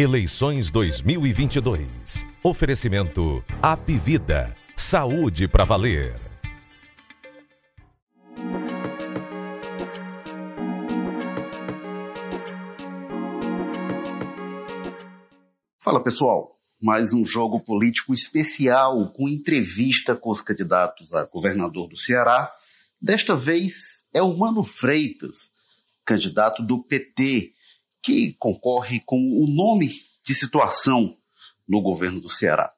Eleições 2022. Oferecimento Apivida. Saúde para valer. Fala pessoal, mais um jogo político especial com entrevista com os candidatos a governador do Ceará. Desta vez é o Mano Freitas, candidato do PT, que concorre com o nome de situação no governo do Ceará.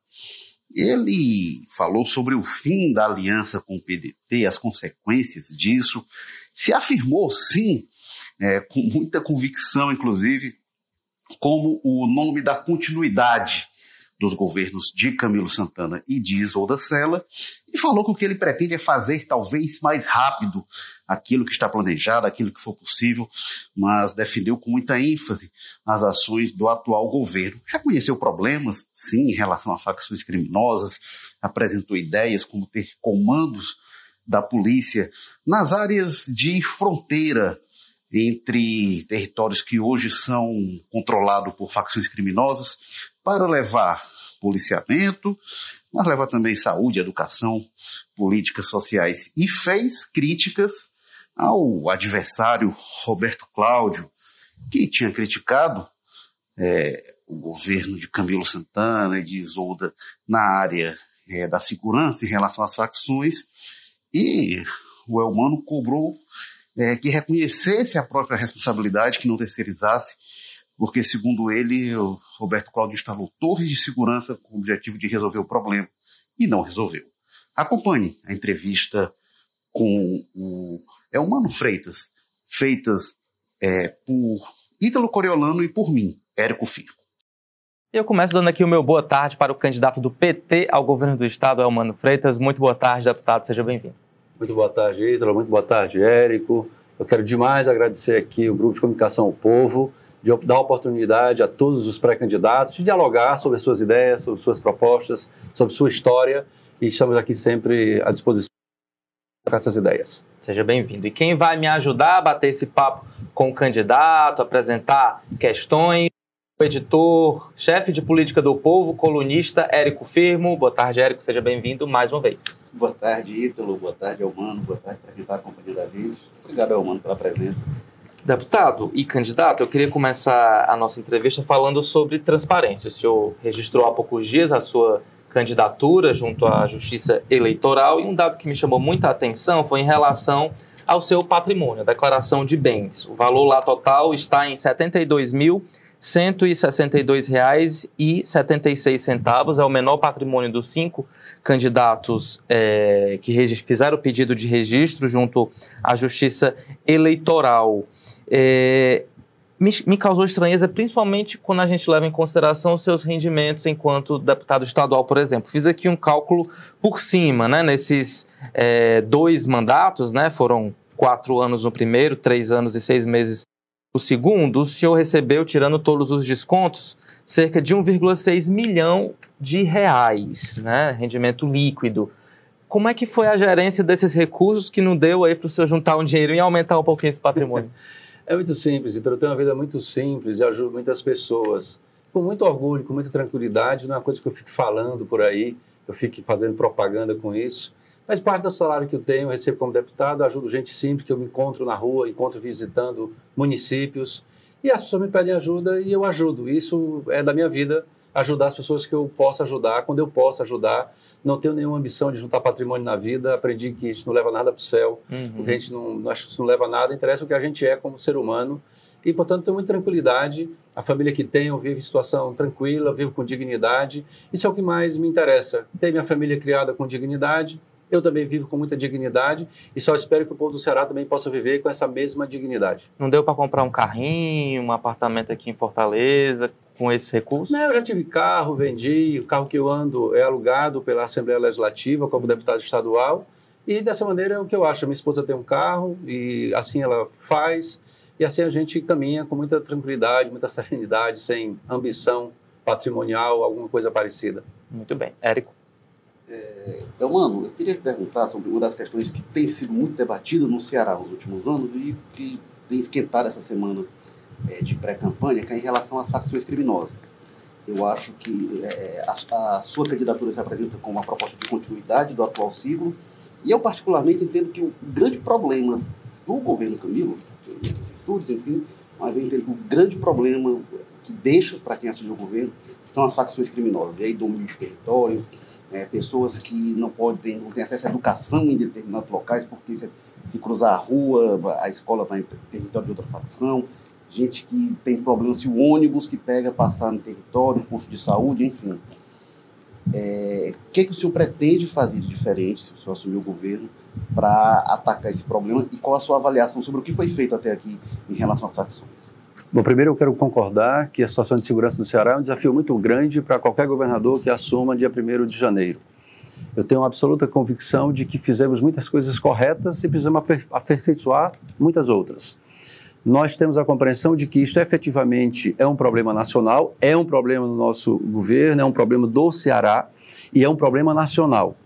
Ele falou sobre o fim da aliança com o PDT, as consequências disso, se afirmou sim, é, com muita convicção, inclusive, como o nome da continuidade dos governos de Camilo Santana e de Isolda Sela, e falou que o que ele pretende é fazer talvez mais rápido aquilo que está planejado, aquilo que for possível, mas defendeu com muita ênfase as ações do atual governo. Reconheceu problemas, sim, em relação a facções criminosas, apresentou ideias como ter comandos da polícia nas áreas de fronteira entre territórios que hoje são controlados por facções criminosas para levar policiamento, mas leva também saúde, educação, políticas sociais. E fez críticas ao adversário Roberto Cláudio, que tinha criticado é, o governo de Camilo Santana e de Isolda na área é, da segurança em relação às facções, e o Elmano cobrou é, que reconhecesse a própria responsabilidade, que não terceirizasse, porque, segundo ele, o Roberto Cláudio instalou torres de segurança com o objetivo de resolver o problema e não resolveu. Acompanhe a entrevista com o Elmano Freitas, feitas é, por Ítalo Coriolano e por mim, Érico Firmo. Eu começo dando aqui o meu boa tarde para o candidato do PT ao governo do estado, Elmano Freitas. Muito boa tarde, deputado, seja bem-vindo. Muito boa tarde, Ítalo. Muito boa tarde, Érico. Eu quero demais agradecer aqui o Grupo de Comunicação ao Povo, de dar oportunidade a todos os pré-candidatos de dialogar sobre as suas ideias, sobre suas propostas, sobre sua história. E estamos aqui sempre à disposição com essas ideias. Seja bem-vindo. E quem vai me ajudar a bater esse papo com o candidato, apresentar questões, o editor, chefe de política do povo, colunista Érico Firmo. Boa tarde, Érico. Seja bem-vindo mais uma vez. Boa tarde, Ítalo. Boa tarde, Elmano. Boa tarde para quem está acompanhando a gente. Obrigado, Elmano, pela presença. Deputado e candidato, eu queria começar a nossa entrevista falando sobre transparência. O senhor registrou há poucos dias a sua candidatura junto à Justiça Eleitoral e um dado que me chamou muita atenção foi em relação ao seu patrimônio, a declaração de bens. O valor lá total está em 72 mil 162,76 é o menor patrimônio dos cinco candidatos é, que fizeram o pedido de registro junto à Justiça Eleitoral. É, me, me, causou estranheza, principalmente quando a gente leva em consideração os seus rendimentos enquanto deputado estadual, por exemplo. Fiz aqui um cálculo por cima, né? Nesses é, dois mandatos, né? Foram quatro anos no primeiro, três anos e seis meses o segundo, o senhor recebeu, tirando todos os descontos, cerca de 1,6 milhão de reais, né? Rendimento líquido. Como é que foi a gerência desses recursos que não deu aí para o senhor juntar um dinheiro e aumentar um pouquinho esse patrimônio? É muito simples, então eu tenho uma vida muito simples e ajudo muitas pessoas. Com muito orgulho, com muita tranquilidade, não é uma coisa que eu fique falando por aí, eu fique fazendo propaganda com isso. Mas parte do salário que eu tenho, eu recebo como deputado, ajudo gente simples que eu me encontro na rua, encontro visitando municípios. E as pessoas me pedem ajuda e eu ajudo. Isso é da minha vida, ajudar as pessoas que eu posso ajudar, quando eu posso ajudar. Não tenho nenhuma ambição de juntar patrimônio na vida. Aprendi que isso não leva nada para o céu, uhum. que a gente não, acho que isso não leva nada. Interessa o que a gente é como ser humano. E, portanto, tenho muita tranquilidade. A família que tenho vive em situação tranquila, vivo com dignidade. Isso é o que mais me interessa. Ter minha família criada com dignidade, eu também vivo com muita dignidade e só espero que o povo do Ceará também possa viver com essa mesma dignidade. Não deu para comprar um carrinho, um apartamento aqui em Fortaleza com esses recursos? Não, eu já tive carro, vendi. O carro que eu ando é alugado pela Assembleia Legislativa como deputado estadual. E dessa maneira é o que eu acho. Minha esposa tem um carro e assim ela faz. E assim a gente caminha com muita tranquilidade, muita serenidade, sem ambição patrimonial, alguma coisa parecida. Muito bem. Érico? É, mano, eu queria te perguntar sobre uma das questões que tem sido muito debatida no Ceará nos últimos anos e que tem esquentado essa semana é, de pré-campanha, que é em relação às facções criminosas. Eu acho que é, a, a, sua candidatura se apresenta como uma proposta de continuidade do atual ciclo. E eu, particularmente, entendo que o grande problema do governo Camilo, virtudes, enfim, mas eu entendo que o grande problema que deixa para quem assumiu o governo são as facções criminosas. E aí, domínio de territórios, é, pessoas que não podem, não têm acesso à educação em determinados locais, porque se, se cruzar a rua, a escola está em território de outra facção, gente que tem problemas se o ônibus que pega passar no território, posto de saúde, enfim. É, o que, que o senhor pretende fazer de diferente, se o senhor assumir o governo, para atacar esse problema e qual a sua avaliação sobre o que foi feito até aqui em relação às facções? Bom, primeiro eu quero concordar que a situação de segurança do Ceará é um desafio muito grande para qualquer governador que assuma dia 1 de janeiro. Eu tenho absoluta convicção de que fizemos muitas coisas corretas e precisamos aperfeiçoar muitas outras. Nós temos a compreensão de que isto efetivamente é um problema nacional, é um problema do nosso governo, é um problema do Ceará e é um problema nacional.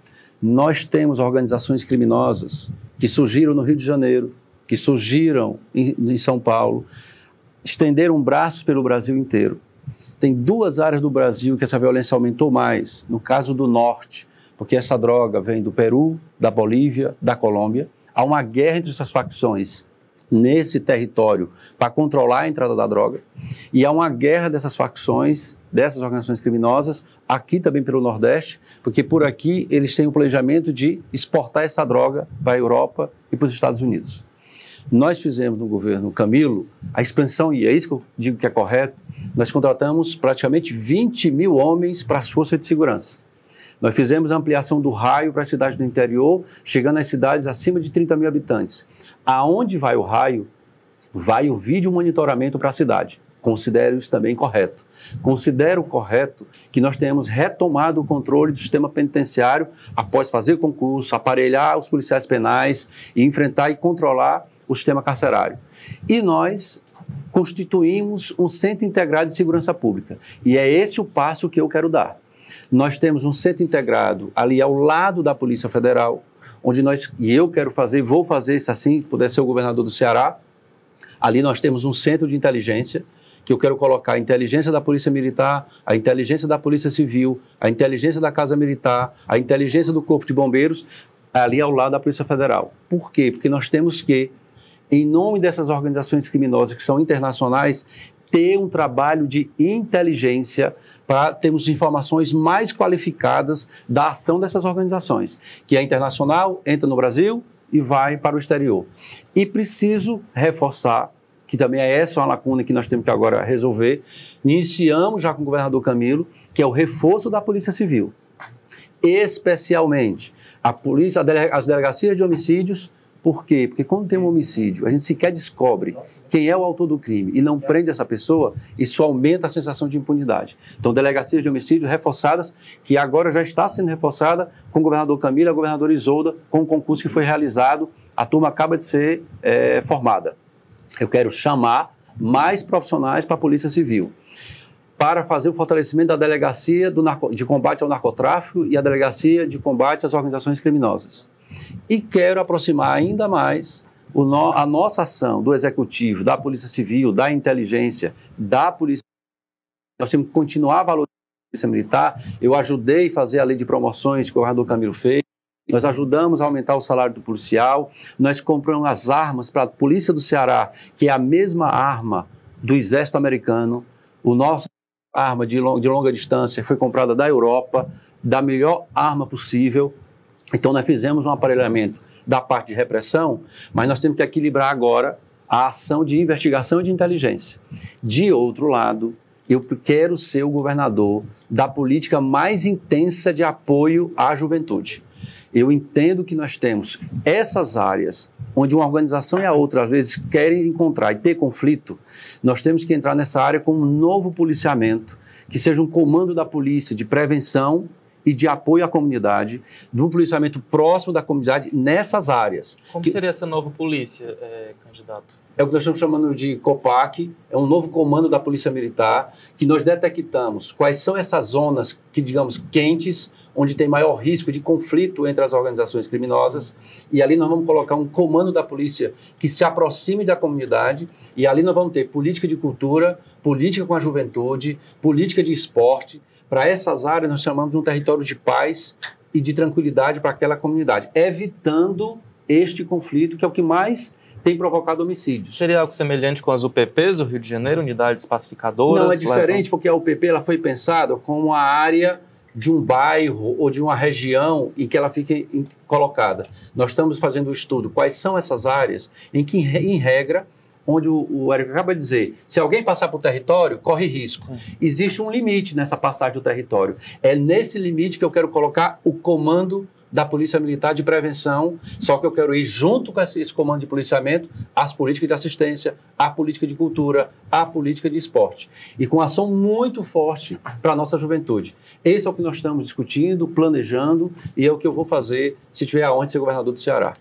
Nós temos organizações criminosas que surgiram no Rio de Janeiro, que surgiram em, em São Paulo, estenderam braços pelo Brasil inteiro. Tem duas áreas do Brasil que essa violência aumentou mais. No caso do norte, porque essa droga vem do Peru, da Bolívia, da Colômbia. Há uma guerra entre essas facções nesse território para controlar a entrada da droga. E há uma guerra dessas facções, dessas organizações criminosas, aqui também pelo Nordeste, porque por aqui eles têm o planejamento de exportar essa droga para a Europa e para os Estados Unidos. Nós fizemos no governo Camilo a expansão, e é isso que eu digo que é correto, nós contratamos praticamente 20 mil homens para as forças de segurança. Nós fizemos a ampliação do raio para as cidades do interior, chegando às cidades acima de 30 mil habitantes. Aonde vai o raio, vai o vídeo monitoramento para a cidade. Considero isso também correto. Considero correto que nós tenhamos retomado o controle do sistema penitenciário após fazer concurso, aparelhar os policiais penais e enfrentar e controlar o sistema carcerário. E nós constituímos um centro integrado de segurança pública. E é esse o passo que eu quero dar. Nós temos um centro integrado ali ao lado da Polícia Federal, onde nós, e eu quero fazer, vou fazer isso assim, puder ser o governador do Ceará. Ali nós temos um centro de inteligência, que eu quero colocar a inteligência da Polícia Militar, a inteligência da Polícia Civil, a inteligência da Casa Militar, a inteligência do Corpo de Bombeiros, ali ao lado da Polícia Federal. Por quê? Porque nós temos que em nome dessas organizações criminosas que são internacionais, ter um trabalho de inteligência para termos informações mais qualificadas da ação dessas organizações, que é internacional, entra no Brasil e vai para o exterior. E preciso reforçar que também é essa uma lacuna que nós temos que agora resolver. Iniciamos já com o governador Camilo, que é o reforço da Polícia Civil. Especialmente a polícia, as delegacias de homicídios por quê? Porque quando tem um homicídio, a gente sequer descobre quem é o autor do crime e não prende essa pessoa, isso aumenta a sensação de impunidade. Então, delegacias de homicídio reforçadas, que agora já está sendo reforçada com o governador Camila a governadora Isolda, com o concurso que foi realizado, a turma acaba de ser é, formada. Eu quero chamar mais profissionais para a Polícia Civil para fazer o fortalecimento da delegacia de combate ao narcotráfico e a delegacia de combate às organizações criminosas. E quero aproximar ainda mais no, a nossa ação do Executivo, da Polícia Civil, da Inteligência, da Polícia. Nós temos que continuar valorizando a Polícia Militar. Eu ajudei a fazer a lei de promoções que o governador Camilo fez. Nós ajudamos a aumentar o salário do policial. Nós compramos as armas para a Polícia do Ceará, que é a mesma arma do Exército Americano. O nosso arma de, long, de longa distância foi comprada da Europa, da melhor arma possível. Então, nós fizemos um aparelhamento da parte de repressão, mas nós temos que equilibrar agora a ação de investigação e de inteligência. De outro lado, eu quero ser o governador da política mais intensa de apoio à juventude. Eu entendo que nós temos essas áreas onde uma organização e a outra às vezes querem encontrar e ter conflito, nós temos que entrar nessa área com um novo policiamento, que seja um comando da polícia de prevenção e de apoio à comunidade, de um policiamento próximo da comunidade nessas áreas. Como que... seria essa nova polícia, é, candidato? É o que nós estamos chamando de COPAC, é um novo comando da Polícia Militar, que nós detectamos quais são essas zonas que, digamos, quentes, onde tem maior risco de conflito entre as organizações criminosas, e ali nós vamos colocar um comando da polícia que se aproxime da comunidade, e ali nós vamos ter política de cultura, política com a juventude, política de esporte. Para essas áreas nós chamamos de um território de paz e de tranquilidade para aquela comunidade, evitando este conflito, que é o que mais tem provocado homicídios. Seria algo semelhante com as UPPs do Rio de Janeiro, unidades pacificadoras? Não, é diferente, levam... porque a UPP ela foi pensada como a área de um bairro ou de uma região em que ela fique colocada. Nós estamos fazendo o um estudo quais são essas áreas em que, em regra, onde o, o Érico acaba de dizer, se alguém passar por território, corre risco. Sim. Existe um limite nessa passagem do território. É nesse limite que eu quero colocar o comando da Polícia Militar de Prevenção, só que eu quero ir junto com esse, esse comando de policiamento às políticas de assistência, à política de cultura, à política de esporte. E com ação muito forte para a nossa juventude. Esse é o que nós estamos discutindo, planejando, e é o que eu vou fazer se tiver aonde ser governador do Ceará.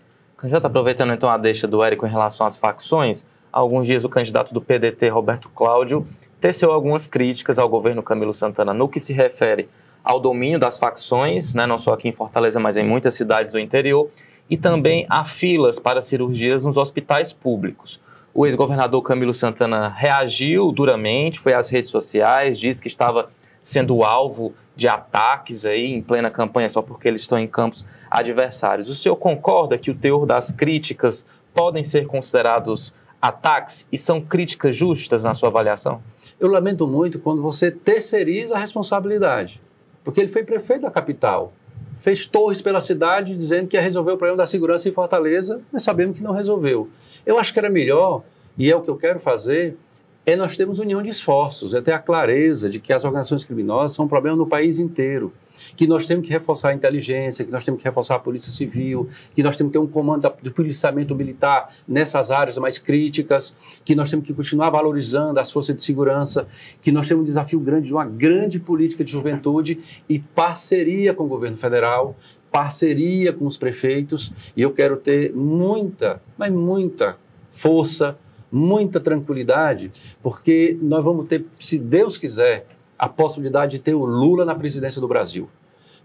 Já está aproveitando então a deixa do Érico em relação às facções, há alguns dias o candidato do PDT, Roberto Cláudio, teceu algumas críticas ao governo Camilo Santana no que se refere ao domínio das facções, né, não só aqui em Fortaleza, mas em muitas cidades do interior, e também a filas para cirurgias nos hospitais públicos. O ex-governador Camilo Santana reagiu duramente, foi às redes sociais, disse que estava sendo alvo de ataques aí em plena campanha só porque eles estão em campos adversários. O senhor concorda que o teor das críticas podem ser considerados ataques e são críticas justas na sua avaliação? Eu lamento muito quando você terceiriza a responsabilidade porque ele foi prefeito da capital. Fez torres pela cidade dizendo que ia resolver o problema da segurança em Fortaleza, mas sabemos que não resolveu. Eu acho que era melhor, e é o que eu quero fazer, é nós termos união de esforços, é ter a clareza de que as organizações criminosas são um problema no país inteiro, que nós temos que reforçar a inteligência, que nós temos que reforçar a polícia civil, que nós temos que ter um comando de policiamento militar nessas áreas mais críticas, que nós temos que continuar valorizando as forças de segurança, que nós temos um desafio grande de uma grande política de juventude e parceria com o governo federal, parceria com os prefeitos, e eu quero ter muita, mas muita força, muita tranquilidade, porque nós vamos ter, se Deus quiser, a possibilidade de ter o Lula na presidência do Brasil.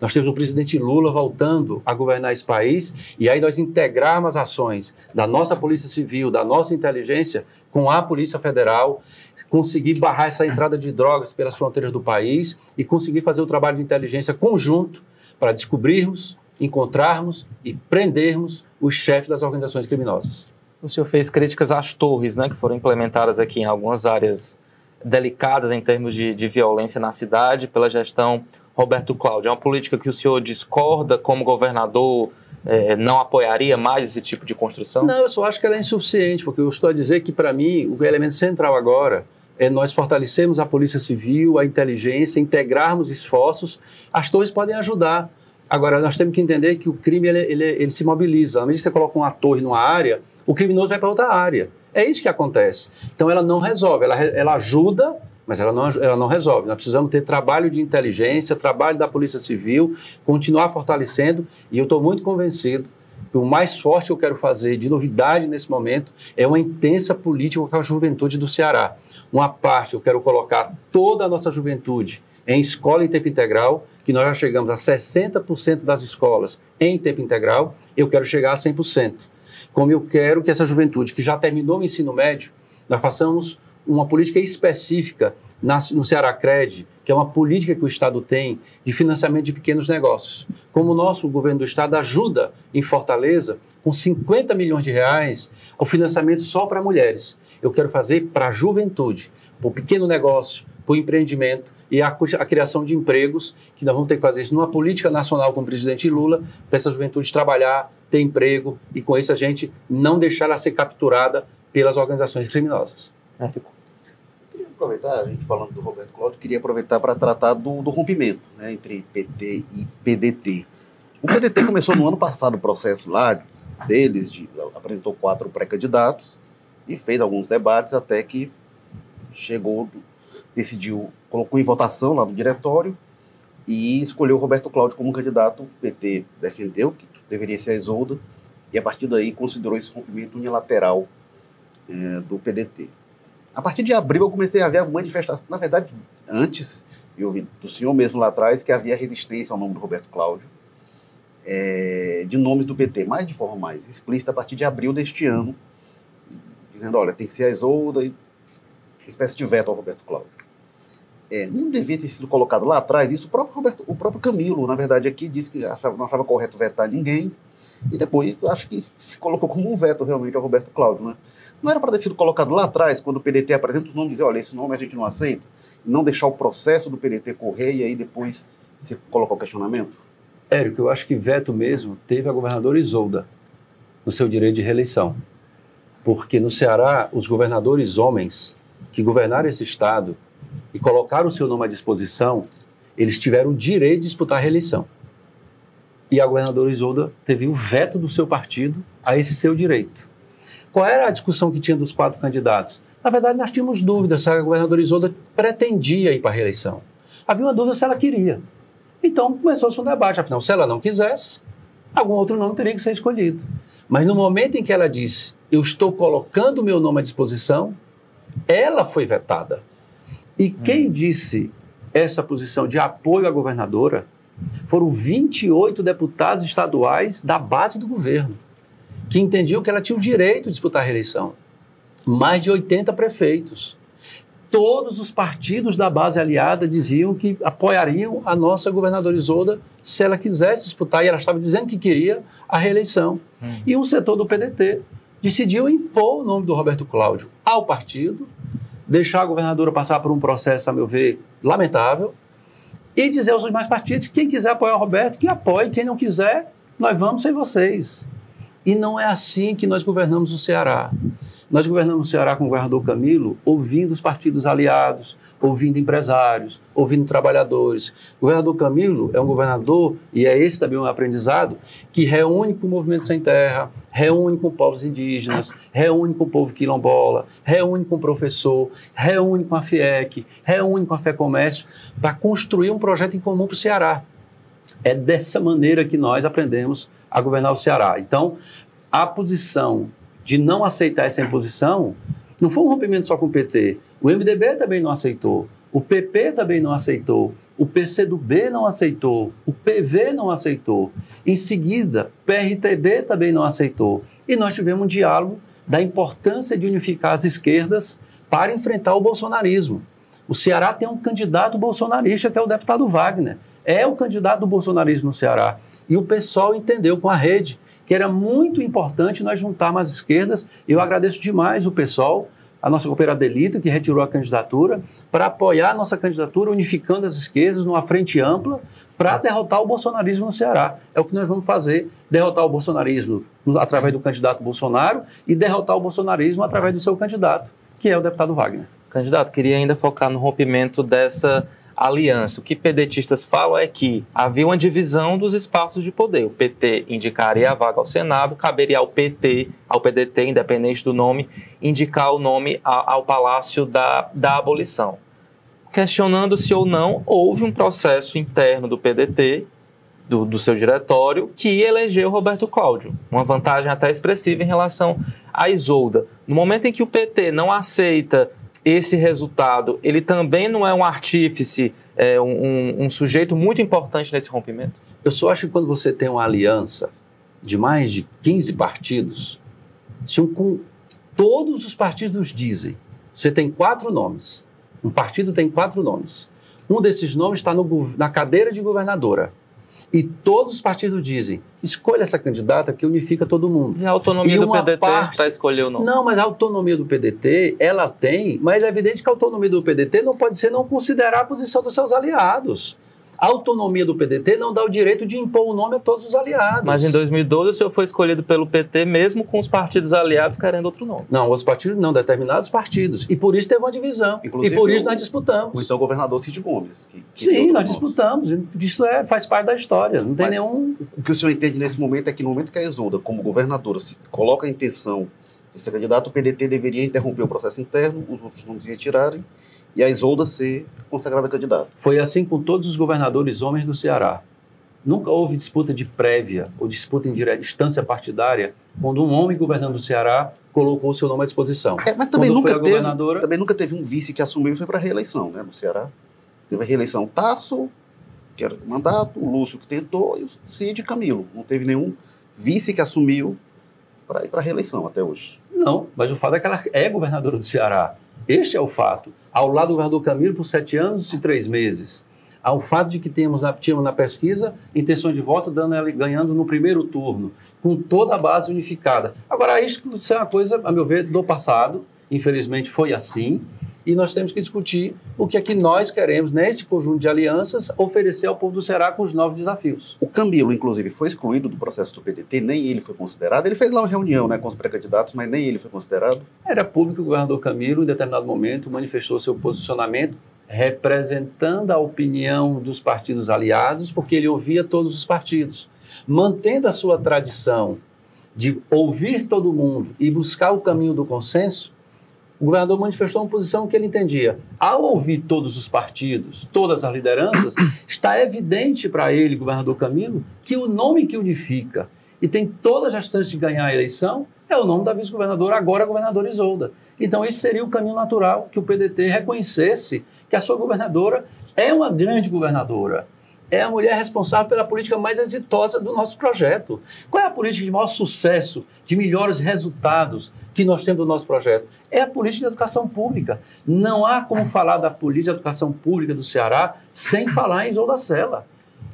Nós temos o presidente Lula voltando a governar esse país e aí nós integrarmos ações da nossa Polícia Civil, da nossa inteligência com a Polícia Federal, conseguir barrar essa entrada de drogas pelas fronteiras do país e conseguir fazer o trabalho de inteligência conjunto para descobrirmos, encontrarmos e prendermos os chefes das organizações criminosas. O senhor fez críticas às torres, né, que foram implementadas aqui em algumas áreas delicadas em termos de, de violência na cidade pela gestão Roberto Cláudio. É uma política que o senhor discorda como governador, é, não apoiaria mais esse tipo de construção? Não, eu só acho que ela é insuficiente, porque eu estou a dizer que, para mim, o elemento central agora é nós fortalecermos a Polícia Civil, a inteligência, integrarmos esforços. As torres podem ajudar. Agora, nós temos que entender que o crime ele, ele, ele se mobiliza. Na medida que você coloca uma torre numa área, o criminoso vai para outra área. É isso que acontece. Então ela não resolve, ela, ela ajuda, mas ela não, ela não resolve. Nós precisamos ter trabalho de inteligência, trabalho da Polícia Civil, continuar fortalecendo, e eu estou muito convencido que o mais forte que eu quero fazer de novidade nesse momento é uma intensa política com a juventude do Ceará. Uma parte eu quero colocar toda a nossa juventude em escola em tempo integral, que nós já chegamos a 60% das escolas em tempo integral, eu quero chegar a 100% como eu quero que essa juventude que já terminou o ensino médio, nós façamos uma política específica no Ceará Cred, que é uma política que o Estado tem de financiamento de pequenos negócios. Como o nosso governo do Estado ajuda em Fortaleza, com 50 milhões de reais, o financiamento só para mulheres. Eu quero fazer para a juventude, para o pequeno negócio, para o empreendimento e a, a, criação de empregos, que nós vamos ter que fazer isso numa política nacional com o presidente Lula, para essa juventude trabalhar, ter emprego e com isso a gente não deixar ela ser capturada pelas organizações criminosas. É. Queria aproveitar, a gente falando do Roberto Cláudio, queria aproveitar para tratar do, do rompimento né, entre PT e PDT. O PDT começou no ano passado o processo lá deles, de, apresentou quatro pré-candidatos e fez alguns debates até que chegou decidiu, colocou em votação lá no diretório e escolheu Roberto Cláudio como candidato. O PT defendeu que deveria ser a Isolda e a partir daí considerou esse rompimento unilateral é, do PDT. A partir de abril eu comecei a ver a manifestação, na verdade, antes e ouvi do senhor mesmo lá atrás que havia resistência ao nome do Roberto Cláudio, é, de nomes do PT, mas de forma mais explícita a partir de abril deste ano, dizendo, olha, tem que ser a Isolda e espécie de veto ao Roberto Cláudio. É, não devia ter sido colocado lá atrás, isso o próprio, Roberto, o próprio Camilo, na verdade, aqui disse que achava, não achava correto vetar ninguém, e depois acho que se colocou como um veto realmente ao Roberto Cláudio. Né? Não era para ter sido colocado lá atrás, quando o PDT apresenta os nomes e dizer, olha, esse nome a gente não aceita, não deixar o processo do PDT correr e aí depois se colocar o questionamento? Érico, eu acho que veto mesmo teve a governadora Isolda no seu direito de reeleição. Porque no Ceará, os governadores homens que governaram esse estado e colocaram o seu nome à disposição, eles tiveram o direito de disputar a reeleição. E a governadora Isolda teve o veto do seu partido a esse seu direito. Qual era a discussão que tinha dos quatro candidatos? Na verdade, nós tínhamos dúvidas se a governadora Isolda pretendia ir para a reeleição. Havia uma dúvida se ela queria. Então começou-se um debate. Afinal, se ela não quisesse, algum outro nome teria que ser escolhido. Mas no momento em que ela disse, eu estou colocando o meu nome à disposição, ela foi vetada. E quem hum. disse essa posição de apoio à governadora foram 28 deputados estaduais da base do governo, que entendiam que ela tinha o direito de disputar a reeleição. Mais de 80 prefeitos. Todos os partidos da base aliada diziam que apoiariam a nossa governadora Isolda se ela quisesse disputar, e ela estava dizendo que queria a reeleição. Hum. E um setor do PDT decidiu impor o nome do Roberto Cláudio ao partido, deixar a governadora passar por um processo, a meu ver, lamentável, e dizer aos demais partidos quem quiser apoiar o Roberto, que apoie, quem não quiser, nós vamos sem vocês. E não é assim que nós governamos o Ceará. Nós governamos o Ceará com o governador Camilo, ouvindo os partidos aliados, ouvindo empresários, ouvindo trabalhadores. O governador Camilo é um governador, e é esse também um aprendizado, que reúne com o movimento sem terra, reúne com povos indígenas, reúne com o povo quilombola, reúne com o professor, reúne com a FIEC, reúne com a Fé Comércio, para construir um projeto em comum para o Ceará. É dessa maneira que nós aprendemos a governar o Ceará. Então, a posição de não aceitar essa imposição, não foi um rompimento só com o PT. O MDB também não aceitou. O PP também não aceitou. O PCdoB não aceitou. O PV não aceitou. Em seguida, o PRTB também não aceitou. E nós tivemos um diálogo da importância de unificar as esquerdas para enfrentar o bolsonarismo. O Ceará tem um candidato bolsonarista, que é o deputado Wagner. É o candidato do bolsonarismo no Ceará. E o pessoal entendeu com a rede que era muito importante nós juntarmos as esquerdas. Eu agradeço demais o pessoal, a nossa cooperativa Delita, que retirou a candidatura, para apoiar a nossa candidatura, unificando as esquerdas numa frente ampla para derrotar o bolsonarismo no Ceará. É o que nós vamos fazer: derrotar o bolsonarismo através do candidato Bolsonaro e derrotar o bolsonarismo através do seu candidato, que é o deputado Wagner. Candidato, queria ainda focar no rompimento dessa aliança. O que pedetistas falam é que havia uma divisão dos espaços de poder. O PT indicaria a vaga ao Senado, caberia ao PT, ao PDT, independente do nome, indicar o nome ao Palácio da, da Abolição. Questionando se ou não houve um processo interno do PDT do, do, seu diretório que elegeu Roberto Cláudio. Uma vantagem até expressiva em relação à Isolda. No momento em que o PT não aceita esse resultado, ele também não é um artífice, é um, um, sujeito muito importante nesse rompimento? Eu só acho que quando você tem uma aliança de mais de 15 partidos, se um, com, todos os partidos dizem, você tem quatro nomes, um partido tem quatro nomes, um desses nomes está na cadeira de governadora, e todos os partidos dizem: escolha essa candidata que unifica todo mundo. E a autonomia e do PDT parte... para escolher ou não? Não, mas a autonomia do PDT, ela tem, mas é evidente que a autonomia do PDT não pode ser não considerar a posição dos seus aliados. A autonomia do PDT não dá o direito de impor o nome a todos os aliados. Mas em 2012 o senhor foi escolhido pelo PT mesmo com os partidos aliados querendo outro nome. Não, outros partidos não, determinados partidos. E por isso teve uma divisão. Inclusive, e por isso nós disputamos. O então governador Cid Gomes. Que, que Sim, nós disputamos. Isso é, faz parte da história. Não tem Mas nenhum. O que o senhor entende nesse momento é que no momento que a Exulda, como governadora, se coloca a intenção de ser candidato, o PDT deveria interromper o processo interno, os outros nomes se retirarem e a Isolda ser consagrada candidata. Foi assim com todos os governadores homens do Ceará. Nunca houve disputa de prévia ou disputa em distância partidária quando um homem governando o Ceará colocou o seu nome à disposição. É, mas também nunca, teve, também nunca teve um vice que assumiu e foi para a reeleição né, no Ceará. Teve a reeleição Tasso, que era o mandato, o Lúcio que tentou, e o Cid Camilo. Não teve nenhum vice que assumiu para ir para a reeleição até hoje. Não, mas o fato é que ela é governadora do Ceará. Este é o fato. Ao lado do governador Camilo por sete anos e três meses. Ao fato de que tínhamos na, tínhamos na pesquisa intenções de voto dando ganhando no primeiro turno, com toda a base unificada. Agora, isso é uma coisa, a meu ver, do passado. Infelizmente foi assim e nós temos que discutir o que é que nós queremos, nesse conjunto de alianças, oferecer ao povo do Ceará com os novos desafios. O Camilo, inclusive, foi excluído do processo do PDT, nem ele foi considerado. Ele fez lá uma reunião né, com os pré-candidatos, mas nem ele foi considerado. Era público que o governador Camilo, em determinado momento, manifestou seu posicionamento representando a opinião dos partidos aliados, porque ele ouvia todos os partidos, mantendo a sua tradição de ouvir todo mundo e buscar o caminho do consenso, o governador manifestou uma posição que ele entendia. Ao ouvir todos os partidos, todas as lideranças, está evidente para ele, governador Camilo, que o nome que unifica e tem todas as chances de ganhar a eleição é o nome da vice-governadora, agora governadora Isolda. Então, esse seria o caminho natural que o PDT reconhecesse que a sua governadora é uma grande governadora é a mulher responsável pela política mais exitosa do nosso projeto. Qual é a política de maior sucesso, de melhores resultados que nós temos do nosso projeto? É a política de educação pública. Não há como falar da política de educação pública do Ceará sem falar em Isolda Sela.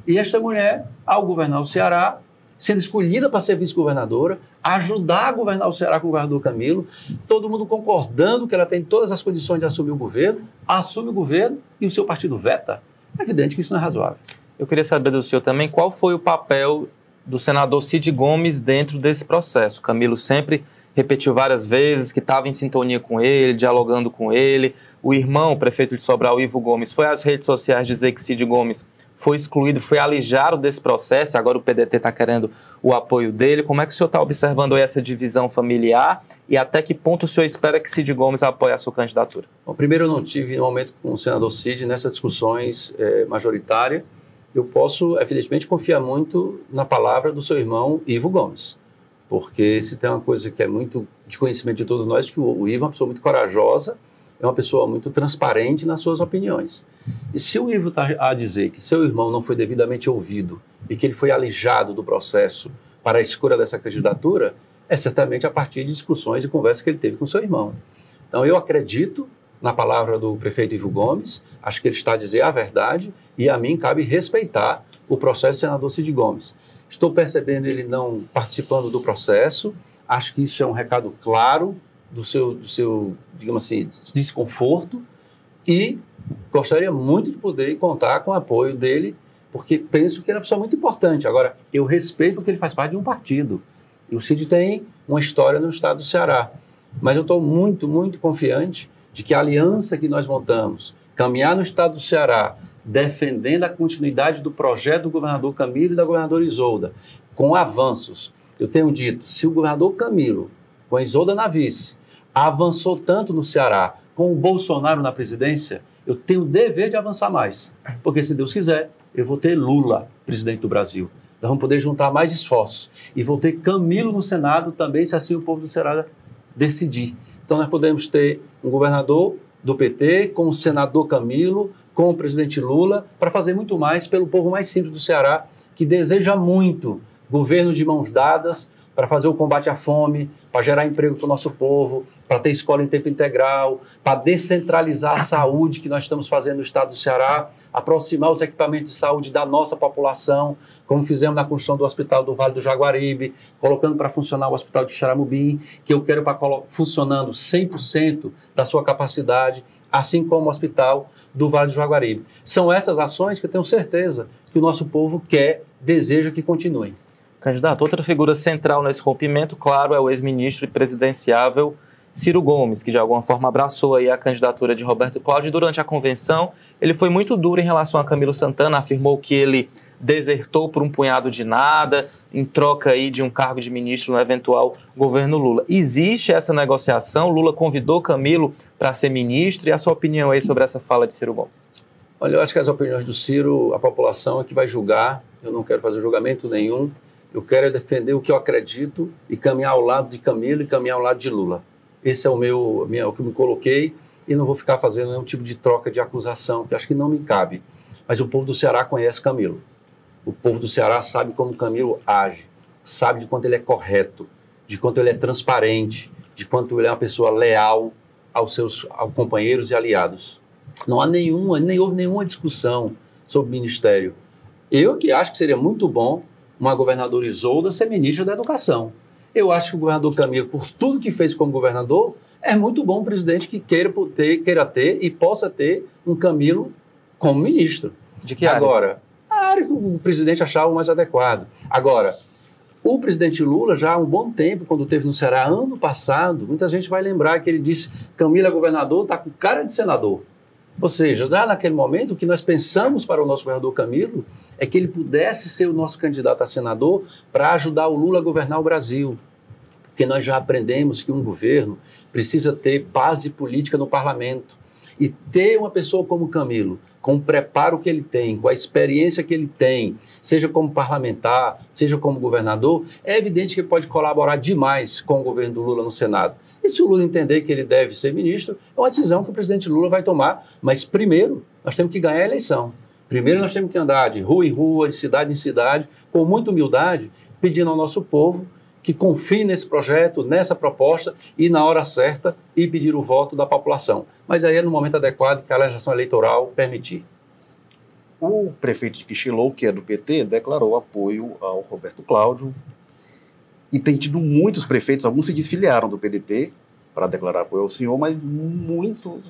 E esta mulher, ao governar o Ceará, sendo escolhida para ser vice-governadora, ajudar a governar o Ceará com o governador Camilo, todo mundo concordando que ela tem todas as condições de assumir o governo, assume o governo e o seu partido veta. É evidente que isso não é razoável. Eu queria saber do senhor também qual foi o papel do senador Cid Gomes dentro desse processo. Camilo sempre repetiu várias vezes que estava em sintonia com ele, dialogando com ele. O irmão, o prefeito de Sobral, Ivo Gomes, foi às redes sociais dizer que Cid Gomes foi excluído, foi alijado desse processo, agora o PDT está querendo o apoio dele. Como é que o senhor está observando essa divisão familiar e até que ponto o senhor espera que Cid Gomes apoie a sua candidatura? Bom, primeiro, eu não tive um momento com o senador Cid nessas discussões é, majoritárias eu posso, evidentemente, confiar muito na palavra do seu irmão Ivo Gomes. Porque se tem uma coisa que é muito de conhecimento de todos nós, que o, Ivo é uma pessoa muito corajosa, é uma pessoa muito transparente nas suas opiniões. E se o Ivo está a dizer que seu irmão não foi devidamente ouvido e que ele foi alijado do processo para a escolha dessa candidatura, é certamente a partir de discussões e conversas que ele teve com seu irmão. Então, eu acredito na palavra do prefeito Ivo Gomes, acho que ele está a dizer a verdade e a mim cabe respeitar o processo do senador Cid Gomes. Estou percebendo ele não participando do processo, acho que isso é um recado claro do seu, do seu digamos assim, desconforto e gostaria muito de poder contar com o apoio dele, porque penso que ele é uma pessoa muito importante. Agora, eu respeito porque ele faz parte de um partido. E o Cid tem uma história no estado do Ceará. Mas eu estou muito, muito confiante de que a aliança que nós montamos, caminhar no estado do Ceará, defendendo a continuidade do projeto do governador Camilo e da governadora Isolda, com avanços. Eu tenho dito, se o governador Camilo, com a Isolda na vice, avançou tanto no Ceará, com o Bolsonaro na presidência, eu tenho o dever de avançar mais. Porque, se Deus quiser, eu vou ter Lula presidente do Brasil. Nós vamos poder juntar mais esforços. E vou ter Camilo no Senado também, se assim o povo do Ceará decidir. Então, nós podemos ter um governador do PT, com o senador Camilo, com o presidente Lula, para fazer muito mais pelo povo mais simples do Ceará, que deseja muito governo de mãos dadas para fazer o combate à fome, para gerar emprego para o nosso povo, para ter escola em tempo integral, para descentralizar a saúde que nós estamos fazendo no estado do Ceará, aproximar os equipamentos de saúde da nossa população, como fizemos na construção do Hospital do Vale do Jaguaribe, colocando para funcionar o Hospital de Xaramubim, que eu quero para funcionando 100% da sua capacidade, assim como o Hospital do Vale do Jaguaribe. São essas ações que eu tenho certeza que o nosso povo quer, deseja que continuem. Candidato, outra figura central nesse rompimento, claro, é o ex-ministro e presidenciável Ciro Gomes, que de alguma forma abraçou aí a candidatura de Roberto Cláudio. Durante a convenção, ele foi muito duro em relação a Camilo Santana, afirmou que ele desertou por um punhado de nada, em troca aí de um cargo de ministro no eventual governo Lula. Existe essa negociação? Lula convidou Camilo para ser ministro e a sua opinião aí sobre essa fala de Ciro Gomes? Olha, eu acho que as opiniões do Ciro, a população é que vai julgar. Eu não quero fazer julgamento nenhum. Eu quero defender o que eu acredito e caminhar ao lado de Camilo e caminhar ao lado de Lula. Esse é o meu, o que eu me coloquei. e não vou ficar fazendo nenhum tipo de troca de acusação, que acho que não me cabe. Mas o povo do Ceará conhece Camilo. O povo do Ceará sabe como Camilo age, sabe de quanto ele é correto, de quanto ele é transparente, de quanto ele é uma pessoa leal aos seus aos companheiros e aliados. Não há nenhuma, nem houve nenhuma discussão sobre o ministério. Eu que acho que seria muito bom uma governadora Isolda ser ministra da Educação. Eu acho que o governador Camilo, por tudo que fez como governador, é muito bom um presidente que queira ter, queira ter e possa ter um Camilo como ministro. De que área? Agora, a área que o presidente achava mais adequado. Agora, o presidente Lula, já há um bom tempo, quando teve no Ceará ano passado, muita gente vai lembrar que ele disse: Camilo é governador, está com cara de senador. Ou seja, já naquele momento, o que nós pensamos para o nosso governador Camilo é que ele pudesse ser o nosso candidato a senador para ajudar o Lula a governar o Brasil porque nós já aprendemos que um governo precisa ter base política no parlamento. E ter uma pessoa como Camilo, com o preparo que ele tem, com a experiência que ele tem, seja como parlamentar, seja como governador, é evidente que ele pode colaborar demais com o governo do Lula no Senado. E se o Lula entender que ele deve ser ministro, é uma decisão que o presidente Lula vai tomar. Mas primeiro, nós temos que ganhar a eleição. Primeiro, nós temos que andar de rua em rua, de cidade em cidade, com muita humildade, pedindo ao nosso povo que confie nesse projeto, nessa proposta e na hora certa e pedir o voto da população. Mas aí é no momento adequado que a legislação eleitoral permitir. O prefeito de Quixilou, que é do PT, declarou apoio ao Roberto Cláudio e tem tido muitos prefeitos, alguns se desfiliaram do PDT para declarar apoio ao senhor, mas muitos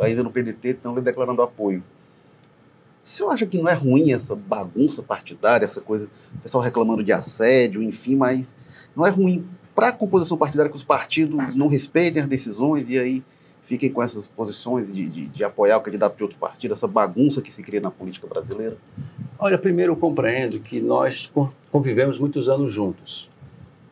ainda no PDT estão lhe declarando apoio. O senhor acha que não é ruim essa bagunça partidária, essa coisa, o pessoal reclamando de assédio, enfim, mas não é ruim para a composição partidária que os partidos não respeitem as decisões e aí fiquem com essas posições de, de, de, apoiar o candidato de outro partido, essa bagunça que se cria na política brasileira? Olha, primeiro eu compreendo que nós convivemos muitos anos juntos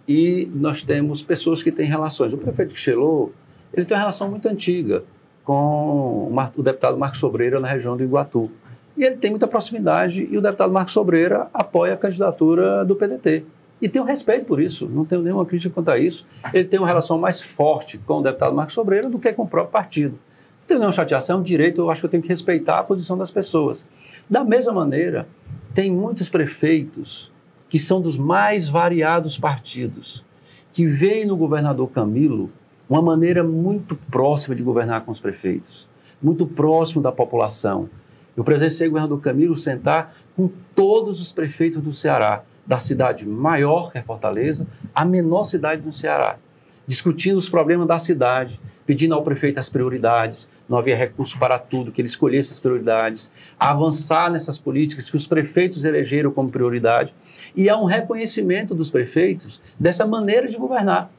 e nós temos pessoas que têm relações. O prefeito Xelô, ele tem uma relação muito antiga com o deputado Marcos Sobreira na região do Iguatu. E ele tem muita proximidade e o deputado Marcos Sobreira apoia a candidatura do PDT. E tenho respeito por isso, não tenho nenhuma crítica quanto a isso. Ele tem uma relação mais forte com o deputado Marcos Sobreira do que com o próprio partido. Não tenho nenhuma chateação, é um direito, eu acho que eu tenho que respeitar a posição das pessoas. Da mesma maneira, tem muitos prefeitos que são dos mais variados partidos, que veem no governador Camilo uma maneira muito próxima de governar com os prefeitos, muito próximo da população. Eu presenciei o governador Camilo sentar com todos os prefeitos do Ceará, da cidade maior, que é Fortaleza, à menor cidade do Ceará, discutindo os problemas da cidade, pedindo ao prefeito as prioridades, não havia recurso para tudo, que ele escolhesse as prioridades, avançar nessas políticas que os prefeitos elegeram como prioridade, e há um reconhecimento dos prefeitos dessa maneira de governar.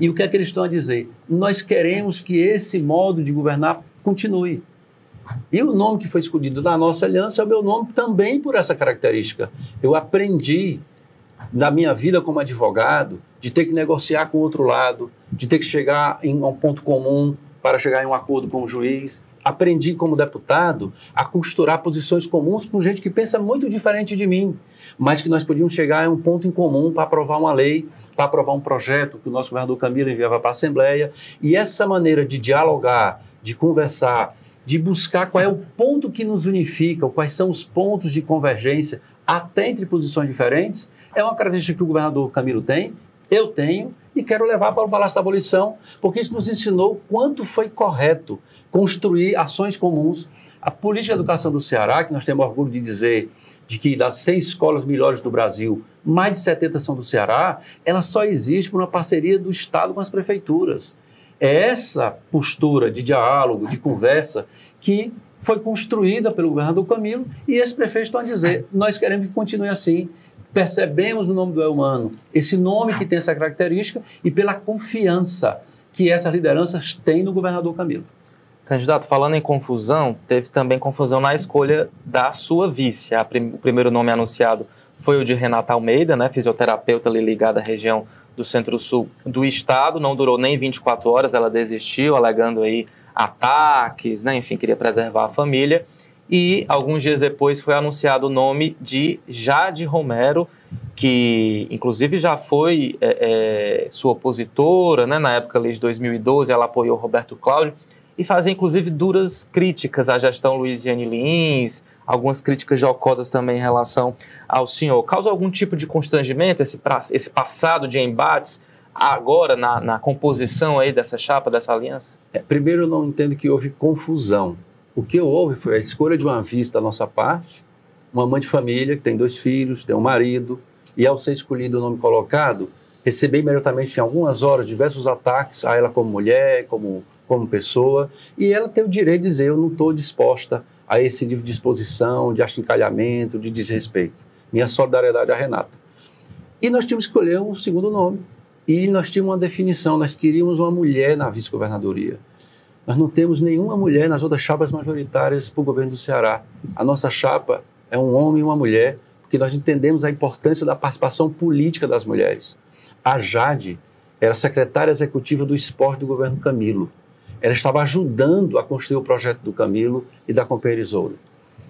E o que é que eles estão a dizer? Nós queremos que esse modo de governar continue. E o nome que foi escolhido na nossa aliança é o meu nome também por essa característica. Eu aprendi na minha vida como advogado de ter que negociar com o outro lado, de ter que chegar em um ponto comum para chegar em um acordo com o juiz. Aprendi como deputado a costurar posições comuns com gente que pensa muito diferente de mim, mas que nós podíamos chegar em um ponto em comum para aprovar uma lei, para aprovar um projeto que o nosso governador Camilo enviava para a Assembleia. E essa maneira de dialogar, de conversar, de buscar qual é o ponto que nos unifica, quais são os pontos de convergência, até entre posições diferentes, é uma característica que o governador Camilo tem, eu tenho e quero levar para o Palácio da Abolição, porque isso nos ensinou quanto foi correto construir ações comuns. A política de educação do Ceará, que nós temos orgulho de dizer de que das seis escolas melhores do Brasil, mais de 70 são do Ceará, ela só existe por uma parceria do Estado com as prefeituras. É essa postura de diálogo, de conversa, que foi construída pelo governador Camilo e esses prefeitos estão a dizer: nós queremos que continue assim. Percebemos o nome do Elmano, esse nome que tem essa característica e pela confiança que essas lideranças têm no governador Camilo. Candidato, falando em confusão, teve também confusão na escolha da sua vice. O primeiro nome anunciado foi o de Renata Almeida, né, fisioterapeuta ali ligada à região do Centro-Sul do Estado, não durou nem 24 horas, ela desistiu, alegando aí ataques, né? enfim, queria preservar a família. E alguns dias depois foi anunciado o nome de Jade Romero, que inclusive já foi é, é, sua opositora, né? na época ali de 2012, ela apoiou Roberto Cláudio. e fazer, inclusive, duras críticas à gestão Luiziane Lins, algumas críticas jocosas também em relação ao senhor. Causa algum tipo de constrangimento esse, esse passado de embates agora na, na composição aí dessa chapa, dessa aliança? É, primeiro, eu não entendo que houve confusão. O que houve foi a escolha de uma vista da nossa parte, uma mãe de família que tem dois filhos, tem um marido, e ao ser escolhido o nome colocado, receber imediatamente em algumas horas diversos ataques a ela como mulher, como, como pessoa, e ela tem o direito de dizer: eu não estou disposta a esse nível de exposição, de achincalhamento, de desrespeito. Minha solidariedade à Renata. E nós tínhamos que escolher um segundo nome. E nós tínhamos uma definição: nós queríamos uma mulher na vice-governadoria. Nós não temos nenhuma mulher nas outras chapas majoritárias para o governo do Ceará. A nossa chapa é um homem e uma mulher, porque nós entendemos a importância da participação política das mulheres. A Jade era secretária executiva do esporte do governo Camilo. Ela estava ajudando a construir o projeto do Camilo e da Companhia Isolda.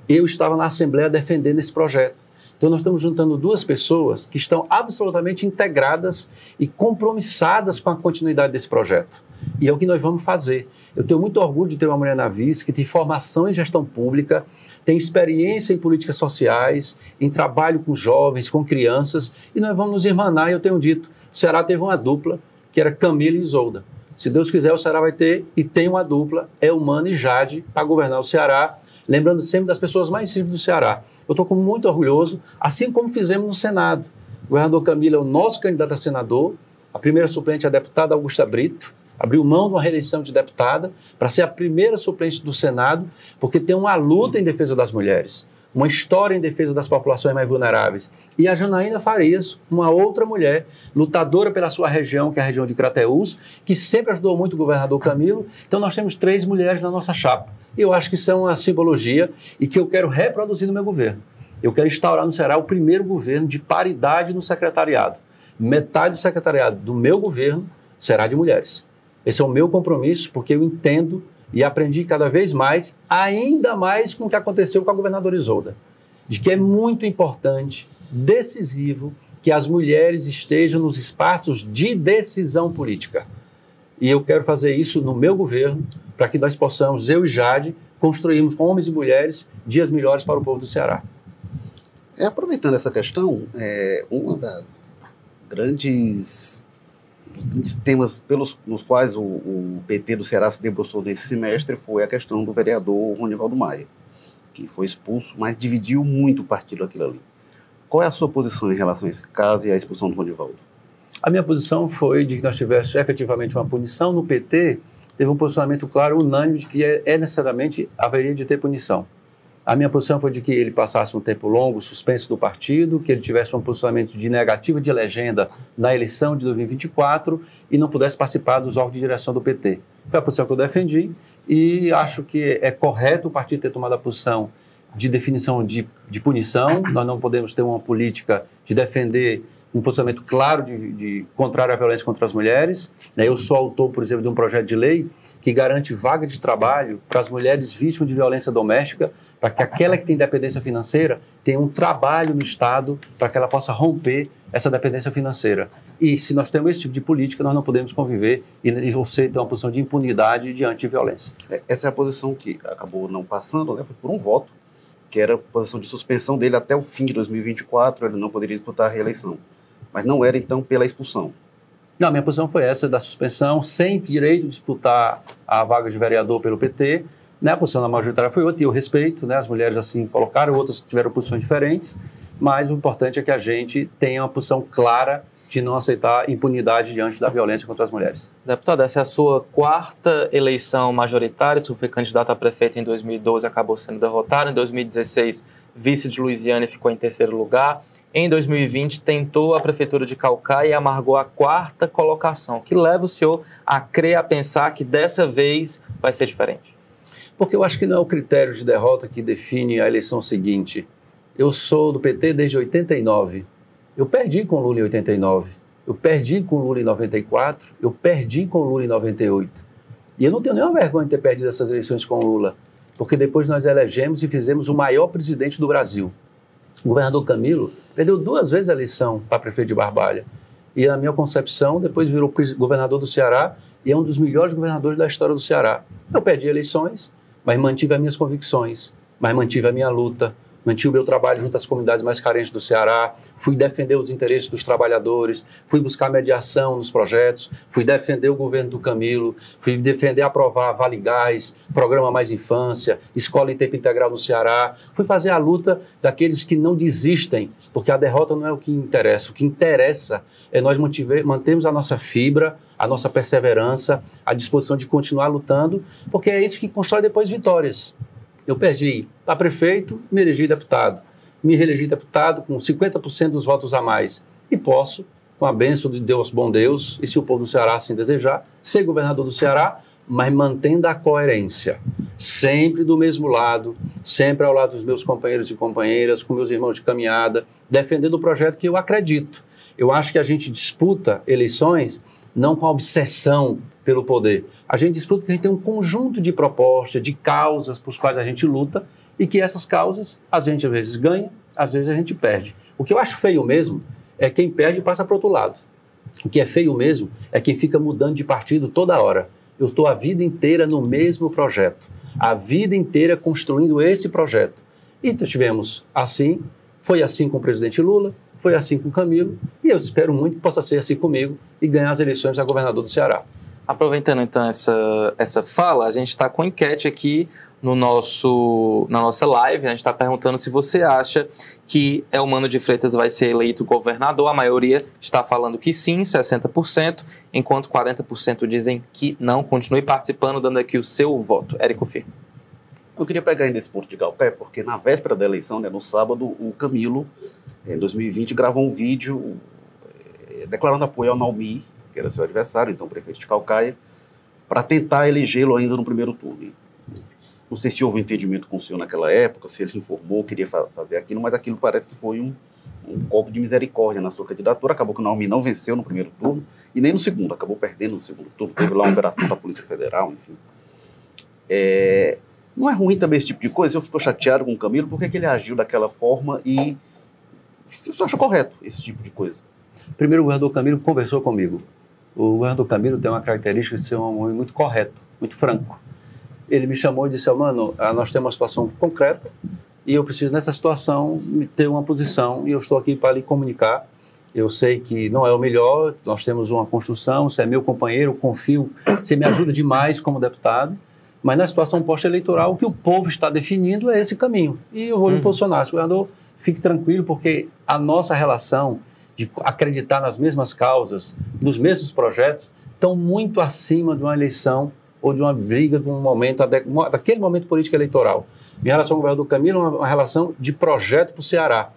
Eu estava na Assembleia defendendo esse projeto. Então, nós estamos juntando duas pessoas que estão absolutamente integradas e compromissadas com a continuidade desse projeto. E é o que nós vamos fazer. Eu tenho muito orgulho de ter uma mulher na vice que tem formação em gestão pública, tem experiência em políticas sociais, em trabalho com jovens, com crianças, e nós vamos nos irmanar. E eu tenho dito: o Ceará teve uma dupla, que era Camila e Isolda. Se Deus quiser, o Ceará vai ter, e tem uma dupla, é Humano e Jade, para governar o Ceará, lembrando sempre das pessoas mais simples do Ceará. Eu estou muito orgulhoso, assim como fizemos no Senado. O governador Camila é o nosso candidato a senador, a primeira suplente é a deputada Augusta Brito, abriu mão de uma reeleição de deputada para ser a primeira suplente do Senado, porque tem uma luta em defesa das mulheres, uma história em defesa das populações mais vulneráveis. E a Janaína Farias, uma outra mulher, lutadora pela sua região, que é a região de Crateús, que sempre ajudou muito o governador Camilo. Então nós temos três mulheres na nossa chapa. E eu acho que isso é uma simbologia e que eu quero reproduzir no meu governo. Eu quero instaurar no Ceará o primeiro governo de paridade no secretariado. Metade do secretariado do meu governo será de mulheres. Esse é o meu compromisso, porque eu entendo e aprendi cada vez mais, ainda mais com o que aconteceu com a governadora Isolda, de que é muito importante, decisivo, que as mulheres estejam nos espaços de decisão política. E eu quero fazer isso no meu governo, para que nós possamos, eu e Jade, construirmos com homens e mulheres dias melhores para o povo do Ceará. É, aproveitando essa questão, é, uma das grandes dos temas pelos nos quais o, o, PT do Ceará se debruçou nesse semestre foi a questão do vereador Ronivaldo Maia, que foi expulso, mas dividiu muito o partido aquilo ali. Qual é a sua posição em relação a esse caso e à expulsão do Ronivaldo? A minha posição foi de que nós tivéssemos efetivamente uma punição. No PT, teve um posicionamento claro, unânime, de que é, é necessariamente haveria de ter punição. A minha posição foi de que ele passasse um tempo longo suspenso do partido, que ele tivesse um posicionamento de negativa de legenda na eleição de 2024 e não pudesse participar dos órgãos de direção do PT. Foi a posição que eu defendi e acho que é correto o partido ter tomado a posição de definição de, de punição. Nós não podemos ter uma política de defender um posicionamento claro de, de contrário à violência contra as mulheres. Né? Eu sou autor, por exemplo, de um projeto de lei que garante vaga de trabalho para as mulheres vítimas de violência doméstica, para que aquela que tem dependência financeira tenha um trabalho no Estado para que ela possa romper essa dependência financeira. E se nós temos esse tipo de política, nós não podemos conviver e, e você ter uma posição de impunidade diante de violência. É, essa é a posição que acabou não passando, né? foi por um voto, que era a posição de suspensão dele até o fim de 2024, ele não poderia disputar a reeleição mas não era então pela expulsão. Não, minha posição foi essa da suspensão, sem direito de disputar a vaga de vereador pelo PT. Né? A posição da majoritária foi outra, e eu respeito, né? as mulheres assim colocaram, outras tiveram posições diferentes, mas o importante é que a gente tenha uma posição clara de não aceitar impunidade diante da violência contra as mulheres. Deputado, essa é a sua quarta eleição majoritária, você foi candidato a prefeito em 2012, acabou sendo derrotado, em 2016 vice de Luiziane ficou em terceiro lugar, em 2020 tentou a prefeitura de Calcaia e amargou a quarta colocação, que leva o senhor a crer, a pensar que dessa vez vai ser diferente? Porque eu acho que não é o critério de derrota que define a eleição seguinte. Eu sou do PT desde 89. Eu perdi com Lula em 89. Eu perdi com Lula em 94. Eu perdi com Lula em 98. E eu não tenho nenhuma vergonha de ter perdido essas eleições com Lula, porque depois nós elegemos e fizemos o maior presidente do Brasil. O governador Camilo perdeu duas vezes a eleição para prefeito de Barbalha. e, na minha concepção, depois virou governador do Ceará e é um dos melhores governadores da história do Ceará. Eu perdi eleições, mas mantive as minhas convicções, mas mantive a minha luta, mantive o meu trabalho junto às comunidades mais carentes do Ceará, fui defender os interesses dos trabalhadores, fui buscar mediação nos projetos, fui defender o governo do Camilo, fui defender aprovar Vale Gás, Programa Mais Infância, Escola em Tempo Integral no Ceará, fui fazer a luta daqueles que não desistem, porque a derrota não é o que interessa, o que interessa é nós mantermos a nossa fibra, a nossa perseverança, a disposição de continuar lutando, porque é isso que constrói depois vitórias. Eu perdi para prefeito, me elegi deputado. Me reelegi deputado com 50% dos votos a mais. E posso, com a bênção de Deus, bom Deus, e se o povo do Ceará assim desejar, ser governador do Ceará, mas mantendo a coerência. Sempre do mesmo lado, sempre ao lado dos meus companheiros e companheiras, com meus irmãos de caminhada, defendendo o projeto que eu acredito. Eu acho que a gente disputa eleições não com a obsessão pelo poder. A gente disputa porque a gente tem um conjunto de propostas, de causas por quais a gente luta e que essas causas a gente às vezes ganha, às vezes a gente perde. O que eu acho feio mesmo é quem perde e passa para outro lado. O que é feio mesmo é quem fica mudando de partido toda hora. Eu estou a vida inteira no mesmo projeto, a vida inteira construindo esse projeto. E tivemos assim, foi assim com o presidente Lula, foi assim com o Camilo, e eu espero muito que possa ser assim comigo e ganhar as eleições a governador do Ceará. Aproveitando então essa, essa fala, a gente está com enquete aqui no nosso, na nossa live. Né? A gente está perguntando se você acha que Elmano de Freitas vai ser eleito governador. A maioria está falando que sim, 60%, enquanto 40% dizem que não. Continue participando, dando aqui o seu voto. Érico Firmo. Eu queria pegar ainda esse ponto de Galpé, porque na véspera da eleição, né, no sábado, o Camilo, em 2020, gravou um vídeo eh, declarando apoio ao Naumi, que era seu adversário, então prefeito de Calcaia, para tentar elegê-lo ainda no primeiro turno. Não sei se houve um entendimento com o senhor naquela época, se ele informou, queria fa fazer aquilo, mas aquilo parece que foi um, um golpe de misericórdia na sua candidatura. Acabou que o Naomi não venceu no primeiro turno e nem no segundo, acabou perdendo no segundo turno. Teve lá uma operação da Polícia Federal, enfim. É, não é ruim também esse tipo de coisa? Eu fico chateado com o Camilo, por que ele agiu daquela forma e você acha correto esse tipo de coisa? Primeiro, o governador Camilo conversou comigo. O governador Camilo tem uma característica de ser um homem muito correto, muito franco. Ele me chamou e disse: oh, Mano, ah, nós temos uma situação concreta e eu preciso, nessa situação, ter uma posição e eu estou aqui para lhe comunicar. Eu sei que não é o melhor, nós temos uma construção, você é meu companheiro, confio, você me ajuda demais como deputado mas na situação pós-eleitoral, o que o povo está definindo é esse caminho. E eu vou uhum. me posicionar. governador, fique tranquilo, porque a nossa relação de acreditar nas mesmas causas, nos mesmos projetos, estão muito acima de uma eleição ou de uma briga de um momento, daquele momento político eleitoral. Minha relação com o governador Camilo é uma relação de projeto para o Ceará.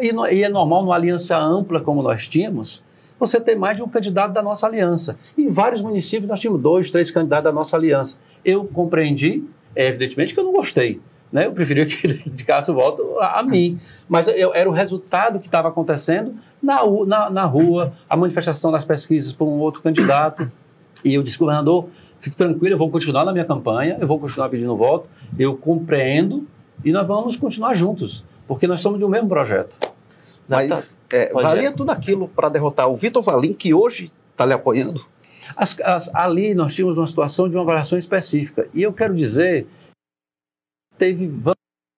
E, é normal, numa aliança ampla como nós tínhamos, você tem mais de um candidato da nossa aliança. Em vários municípios nós tínhamos dois, três candidatos da nossa aliança. Eu compreendi, é, evidentemente, que eu não gostei. Né? Eu preferia que ele dedicasse o voto a, a mim. Mas eu, era o resultado que estava acontecendo na, na, na rua, a manifestação das pesquisas por um outro candidato. E eu disse, governador, fique tranquilo, eu vou continuar na minha campanha, eu vou continuar pedindo voto, eu compreendo e nós vamos continuar juntos, porque nós somos de um mesmo projeto. Mas tá, é, valia é. tudo aquilo para derrotar o Vitor Valim, que hoje está lhe apoiando? As, as, ali nós tínhamos uma situação de uma avaliação específica. E eu quero dizer, teve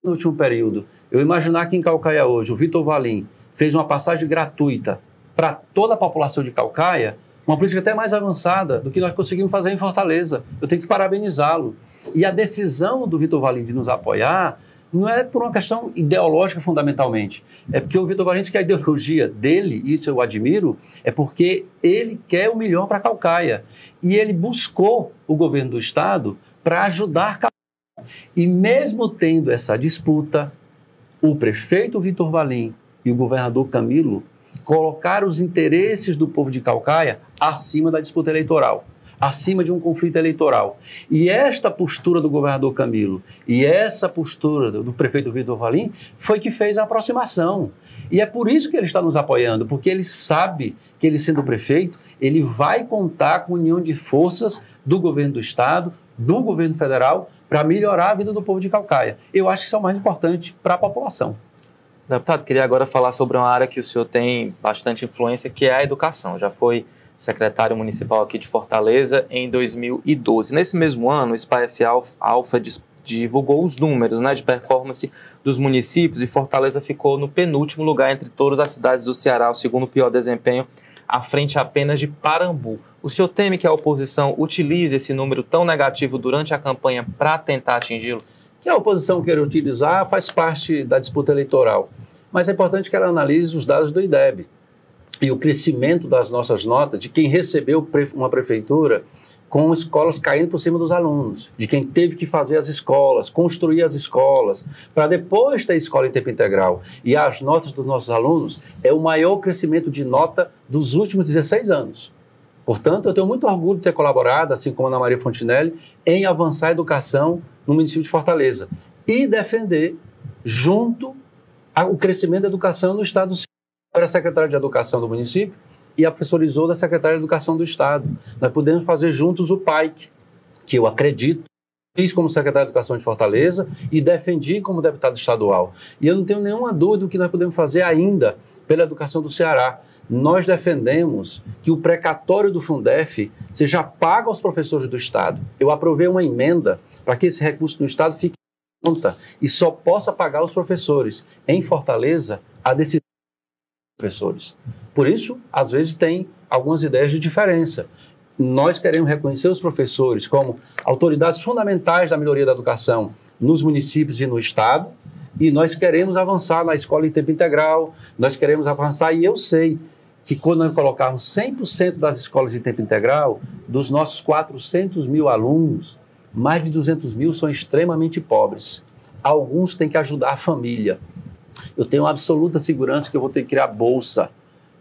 no último período. Eu imaginar que em Calcaia hoje o Vitor Valim fez uma passagem gratuita para toda a população de Calcaia, uma política até mais avançada do que nós conseguimos fazer em Fortaleza. Eu tenho que parabenizá-lo. E a decisão do Vitor Valim de nos apoiar não é por uma questão ideológica fundamentalmente. É porque o Vitor Valente que a ideologia dele, isso eu admiro, é porque ele quer o melhor para Calcaia. E ele buscou o governo do estado para ajudar Calcaia. E mesmo tendo essa disputa, o prefeito Vitor Valim e o governador Camilo colocaram os interesses do povo de Calcaia acima da disputa eleitoral acima de um conflito eleitoral. E esta postura do governador Camilo e essa postura do, prefeito Vitor Valim foi que fez a aproximação. E é por isso que ele está nos apoiando, porque ele sabe que ele sendo prefeito, ele vai contar com a união de forças do governo do estado, do governo federal para melhorar a vida do povo de Calcaia. Eu acho que isso é o mais importante para a população. Deputado, queria agora falar sobre uma área que o senhor tem bastante influência, que é a educação. Já foi secretário municipal aqui de Fortaleza em 2012. Nesse mesmo ano, o SPAF Alfa divulgou os números né, de performance dos municípios e Fortaleza ficou no penúltimo lugar entre todas as cidades do Ceará, o segundo pior desempenho, à frente apenas de Parambu. O senhor teme que a oposição utilize esse número tão negativo durante a campanha para tentar atingi-lo? que a oposição queira utilizar faz parte da disputa eleitoral. Mas é importante que ela analise os dados do IDEB e o crescimento das nossas notas de quem recebeu uma prefeitura com escolas caindo por cima dos alunos, de quem teve que fazer as escolas, construir as escolas, para depois ter escola em tempo integral. E as notas dos nossos alunos é o maior crescimento de nota dos últimos 16 anos. Portanto, eu tenho muito orgulho de ter colaborado, assim como a Ana Maria Fontinelli, em avançar a educação no município de Fortaleza e defender, junto, o crescimento da educação no Estado do Ceará. Eu era secretário de Educação do município e a professora Isolda, secretária de Educação do Estado. Nós podemos fazer juntos o PAIC, que eu acredito, fiz como secretário de Educação de Fortaleza e defendi como deputado estadual. E eu não tenho nenhuma dúvida do que nós podemos fazer ainda pela educação do Ceará. Nós defendemos que o precatório do Fundef seja pago aos professores do Estado. Eu aprovei uma emenda para que esse recurso do Estado fique em conta e só possa pagar os professores. Em Fortaleza, a decisão professores. Por isso, às vezes, tem algumas ideias de diferença. Nós queremos reconhecer os professores como autoridades fundamentais da melhoria da educação nos municípios e no Estado, e nós queremos avançar na escola em tempo integral, nós queremos avançar, e eu sei que quando nós colocarmos 100% das escolas em tempo integral, dos nossos 400 mil alunos, mais de 200 mil são extremamente pobres. Alguns têm que ajudar a família. Eu tenho absoluta segurança que eu vou ter que criar bolsa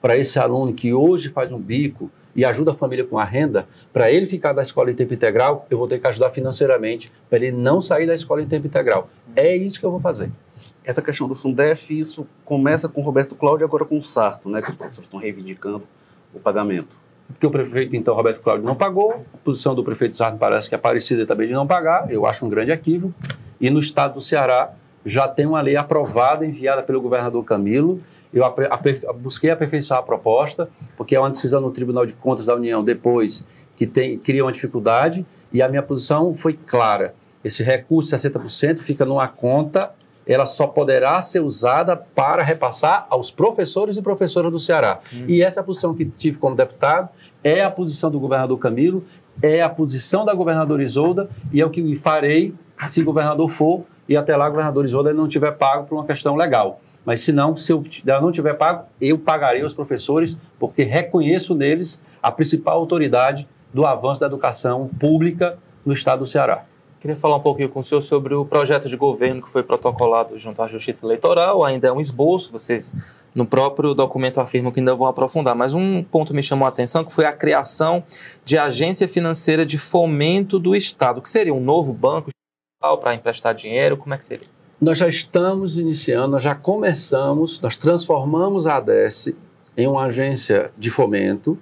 para esse aluno que hoje faz um bico e ajuda a família com a renda, para ele ficar da escola em tempo integral, eu vou ter que ajudar financeiramente para ele não sair da escola em tempo integral. É isso que eu vou fazer. Essa questão do Fundef, isso começa com o Roberto Cláudio e agora com o Sarto, né, que os professores estão reivindicando o pagamento. Porque o prefeito, então, Roberto Cláudio, não pagou, a posição do prefeito Sarto parece que é parecida também de não pagar, eu acho um grande equívoco, e no estado do Ceará já tem uma lei aprovada, enviada pelo governador Camilo, eu busquei aperfeiçoar a proposta, porque é uma decisão no Tribunal de Contas da União depois que tem, cria uma dificuldade, e a minha posição foi clara, esse recurso de 60% fica numa conta ela só poderá ser usada para repassar aos professores e professoras do Ceará. Uhum. E essa é a posição que tive como deputado, é a posição do governador Camilo, é a posição da governadora Isolda e é o que farei se governador for e até lá o governador Isolda não tiver pago por uma questão legal. Mas se não, se eu, não tiver pago, eu pagarei aos professores, porque reconheço neles a principal autoridade do avanço da educação pública no estado do Ceará. Queria falar um pouquinho com o senhor sobre o projeto de governo que foi protocolado junto à Justiça Eleitoral. Ainda é um esboço, vocês no próprio documento afirmam que ainda vão aprofundar. Mas um ponto me chamou a atenção que foi a criação de agência financeira de fomento do Estado, que seria um novo banco para emprestar dinheiro. Como é que seria? Nós já estamos iniciando, nós já começamos, nós transformamos a ADES em uma agência de fomento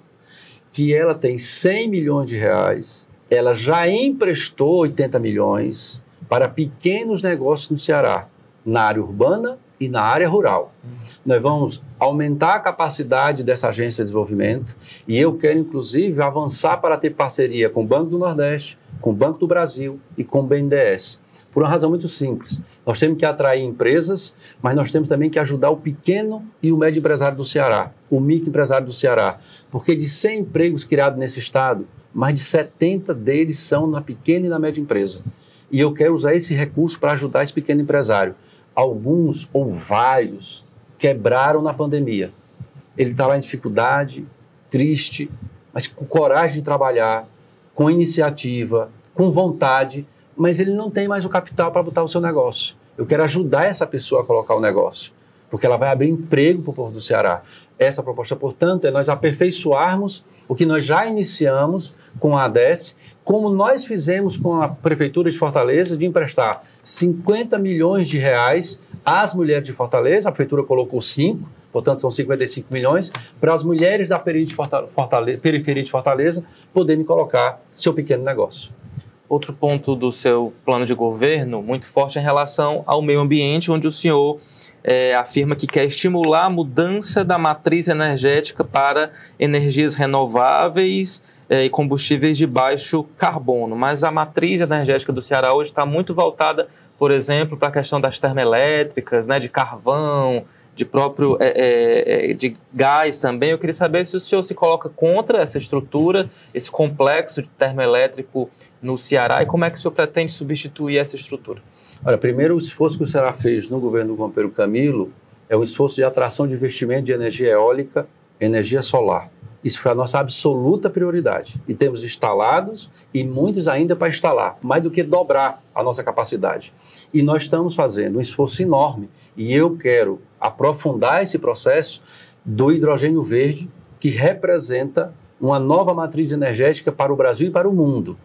que ela tem 100 milhões de reais ela já emprestou 80 milhões para pequenos negócios no Ceará, na área urbana e na área rural. Uhum. Nós vamos aumentar a capacidade dessa agência de desenvolvimento e eu quero, inclusive, avançar para ter parceria com o Banco do Nordeste, com o Banco do Brasil e com o BNDES. Por uma razão muito simples. Nós temos que atrair empresas, mas nós temos também que ajudar o pequeno e o médio empresário do Ceará, o micro empresário do Ceará. Porque de 100 empregos criados nesse estado, mais de 70 deles são na pequena e na média empresa. E eu quero usar esse recurso para ajudar esse pequeno empresário. Alguns ou vários quebraram na pandemia. Ele está lá em dificuldade, triste, mas com coragem de trabalhar, com iniciativa, com vontade, mas ele não tem mais o capital para botar o seu negócio. Eu quero ajudar essa pessoa a colocar o negócio, porque ela vai abrir emprego para o povo do Ceará. Essa proposta, portanto, é nós aperfeiçoarmos o que nós já iniciamos com a ADES, como nós fizemos com a Prefeitura de Fortaleza, de emprestar 50 milhões de reais às mulheres de Fortaleza, a Prefeitura colocou 5, portanto são 55 milhões, para as mulheres da periferia de Fortaleza, poderem colocar seu pequeno negócio. Outro ponto do seu plano de governo muito forte é em relação ao meio ambiente, onde o senhor é, afirma que quer estimular a mudança da matriz energética para energias renováveis é, e combustíveis de baixo carbono. Mas a matriz energética do Ceará hoje está muito voltada, por exemplo, para a questão das termoelétricas, né, de carvão, de próprio é, é, é, de gás também. Eu queria saber se o senhor se coloca contra essa estrutura, esse complexo termoelétrico no Ceará e como é que o senhor pretende substituir essa estrutura? Olha, primeiro o esforço que o Ceará fez no governo do companheiro Camilo é um esforço de atração de investimento de energia eólica, energia solar. Isso foi a nossa absoluta prioridade. E temos instalados e muitos ainda para instalar, mais do que dobrar a nossa capacidade. E nós estamos fazendo um esforço enorme e eu quero aprofundar esse processo do hidrogênio verde, que representa uma nova matriz energética para o Brasil e para o mundo.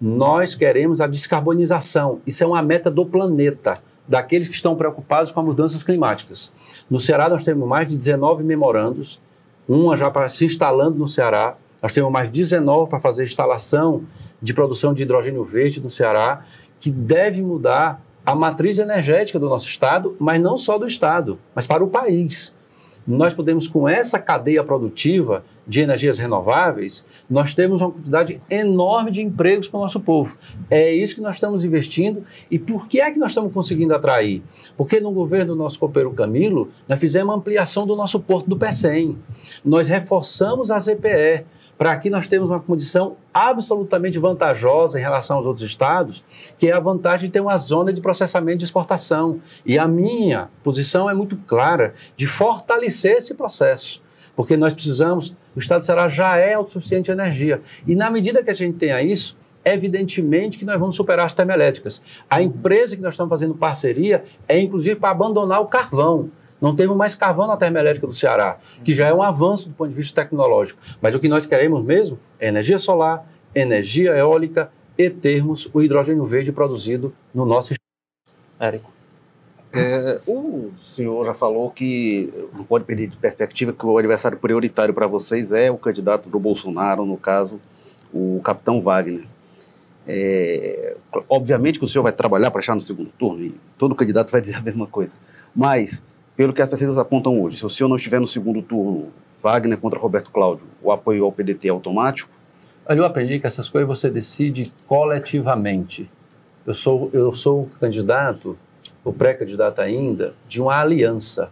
Nós queremos a descarbonização. Isso é uma meta do planeta, daqueles que estão preocupados com as mudanças climáticas. No Ceará, nós temos mais de 19 memorandos, uma já para se instalando no Ceará. Nós temos mais 19 para fazer instalação de produção de hidrogênio verde no Ceará, que deve mudar a matriz energética do nosso Estado, mas não só do Estado, mas para o país. Nós podemos, com essa cadeia produtiva de energias renováveis, nós temos uma quantidade enorme de empregos para o nosso povo. É isso que nós estamos investindo. E por que é que nós estamos conseguindo atrair? Porque no governo do nosso companheiro Camilo, nós fizemos ampliação do nosso porto do PECEM. Nós reforçamos a ZPE para aqui nós temos uma condição absolutamente vantajosa em relação aos outros estados, que é a vantagem de ter uma zona de processamento de exportação. E a minha posição é muito clara de fortalecer esse processo, porque nós precisamos, o estado de Ceará já é autossuficiente em energia. E na medida que a gente tenha isso, evidentemente que nós vamos superar as termoelétricas. A empresa que nós estamos fazendo parceria é inclusive para abandonar o carvão. Não temos mais carvão na termoelétrica do Ceará, que já é um avanço do ponto de vista tecnológico. Mas o que nós queremos mesmo é energia solar, energia eólica e termos o hidrogênio verde produzido no nosso estado. Érico. É, o senhor já falou que não pode perder de perspectiva que o adversário prioritário para vocês é o candidato do Bolsonaro, no caso, o capitão Wagner. É, obviamente que o senhor vai trabalhar para achar no segundo turno, e todo candidato vai dizer a mesma coisa. Mas pelo que as pesquisas apontam hoje, se o senhor não estiver no segundo turno, Wagner contra Roberto Cláudio, o apoio ao PDT é automático? Olha, eu aprendi que essas coisas você decide coletivamente. Eu sou, eu sou candidato, ou pré-candidato ainda, de uma aliança.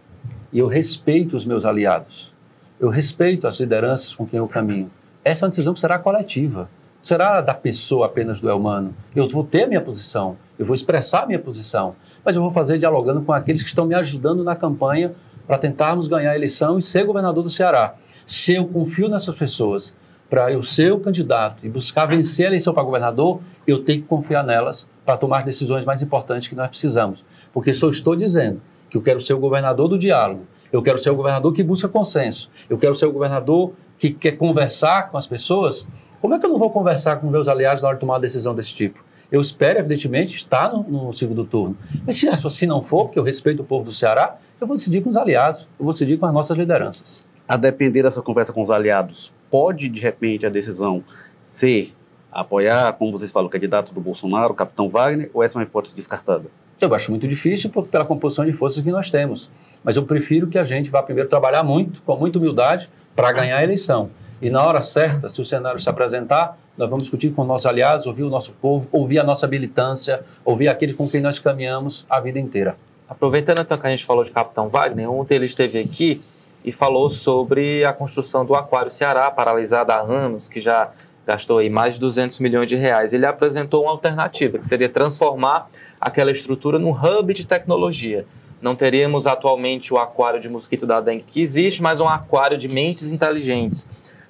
E eu respeito os meus aliados. Eu respeito as lideranças com quem eu caminho. Essa é uma decisão que será coletiva será da pessoa apenas do humano. Eu vou ter minha posição, eu vou expressar minha posição, mas eu vou fazer dialogando com aqueles que estão me ajudando na campanha para tentarmos ganhar a eleição e ser governador do Ceará. Se eu confio nessas pessoas para eu ser o candidato e buscar vencer a eleição para governador, eu tenho que confiar nelas para tomar decisões mais importantes que nós precisamos. Porque só estou dizendo que eu quero ser o governador do diálogo, eu quero ser o governador que busca consenso, eu quero ser o governador que quer conversar com as pessoas como é que eu não vou conversar com meus aliados na hora de tomar uma decisão desse tipo? Eu espero, evidentemente, estar no, no segundo turno. Mas se, se não for, porque eu respeito o povo do Ceará, eu vou decidir com os aliados, eu vou decidir com as nossas lideranças. A depender dessa conversa com os aliados, pode, de repente, a decisão ser apoiar, como vocês falam, o candidato do Bolsonaro, o capitão Wagner, ou essa é uma hipótese descartada? Eu acho muito difícil por, pela composição de forças que nós temos. Mas eu prefiro que a gente vá primeiro trabalhar muito, com muita humildade, para ganhar a eleição. E na hora certa, se o cenário se apresentar, nós vamos discutir com nossos aliados, ouvir o nosso povo, ouvir a nossa militância, ouvir aqueles com quem nós caminhamos a vida inteira. Aproveitando então que a gente falou de Capitão Wagner, ontem ele esteve aqui e falou sobre a construção do Aquário Ceará, paralisada há anos, que já gastou aí mais de 200 milhões de reais. Ele apresentou uma alternativa, que seria transformar aquela estrutura num hub de tecnologia. Não teríamos atualmente o aquário de mosquito da dengue que existe, mas um aquário de mentes inteligentes.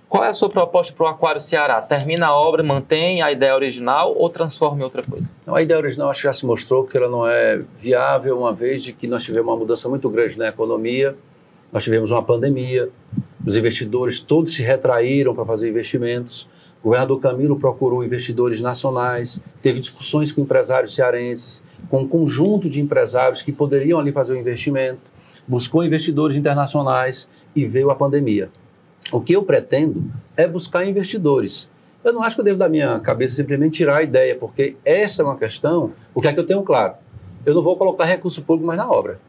Qual é a sua proposta para o Aquário Ceará? Termina a obra, mantém a ideia original ou transforma em outra coisa? Não, a ideia original acho que já se mostrou que ela não é viável, uma vez de que nós tivemos uma mudança muito grande na economia, nós tivemos uma pandemia, os investidores todos se retraíram para fazer investimentos, o governador Camilo procurou investidores nacionais, teve discussões com empresários cearenses, com um conjunto de empresários que poderiam ali fazer o investimento, buscou investidores internacionais e veio a pandemia. O que eu pretendo é buscar investidores. Eu não acho que eu devo da minha cabeça simplesmente tirar a ideia, porque essa é uma questão, o que é que eu tenho claro? Eu não vou colocar recurso público mais na obra.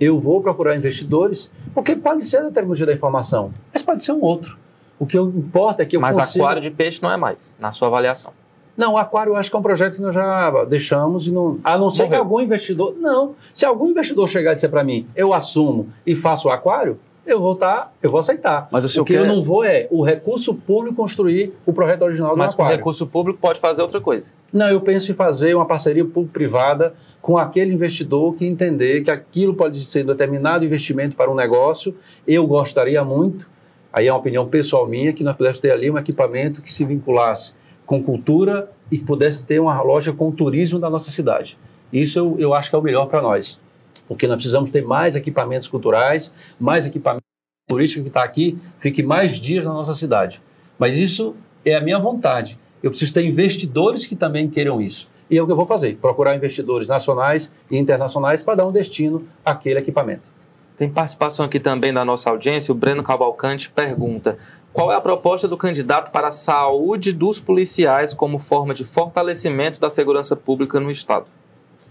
Eu vou procurar investidores, porque pode ser a tecnologia da informação, mas pode ser um outro. O que importa é que eu Mas consiga... aquário de peixe não é mais, na sua avaliação. Não, o aquário eu acho que é um projeto que nós já deixamos, e não, a não ser Morreu. que algum investidor. Não. Se algum investidor chegar e disser para mim, eu assumo e faço o aquário, eu vou tá, eu vou aceitar. Mas o senhor que eu quer- não vou é o recurso público construir o projeto original do Mas aquário. recurso público pode fazer outra coisa. Não, eu penso em fazer uma parceria público-privada com aquele investidor que entender que aquilo pode ser um determinado investimento para um negócio. Eu gostaria muito, aí é uma opinião pessoal minha, que nós pudéssemos ter ali um equipamento que se vinculasse com cultura e que pudesse ter uma loja com turismo da nossa cidade. Isso eu, eu acho que é o melhor para nós, porque nós precisamos ter mais equipamentos culturais, mais equipamento turístico que está aqui, fique mais dias na nossa cidade. Mas isso é a minha vontade. Eu preciso ter investidores que também queiram isso. E é o que eu vou fazer: procurar investidores nacionais e internacionais para dar um destino àquele equipamento. Tem participação aqui também da nossa audiência. O Breno Cavalcante pergunta: qual é a proposta do candidato para a saúde dos policiais como forma de fortalecimento da segurança pública no Estado?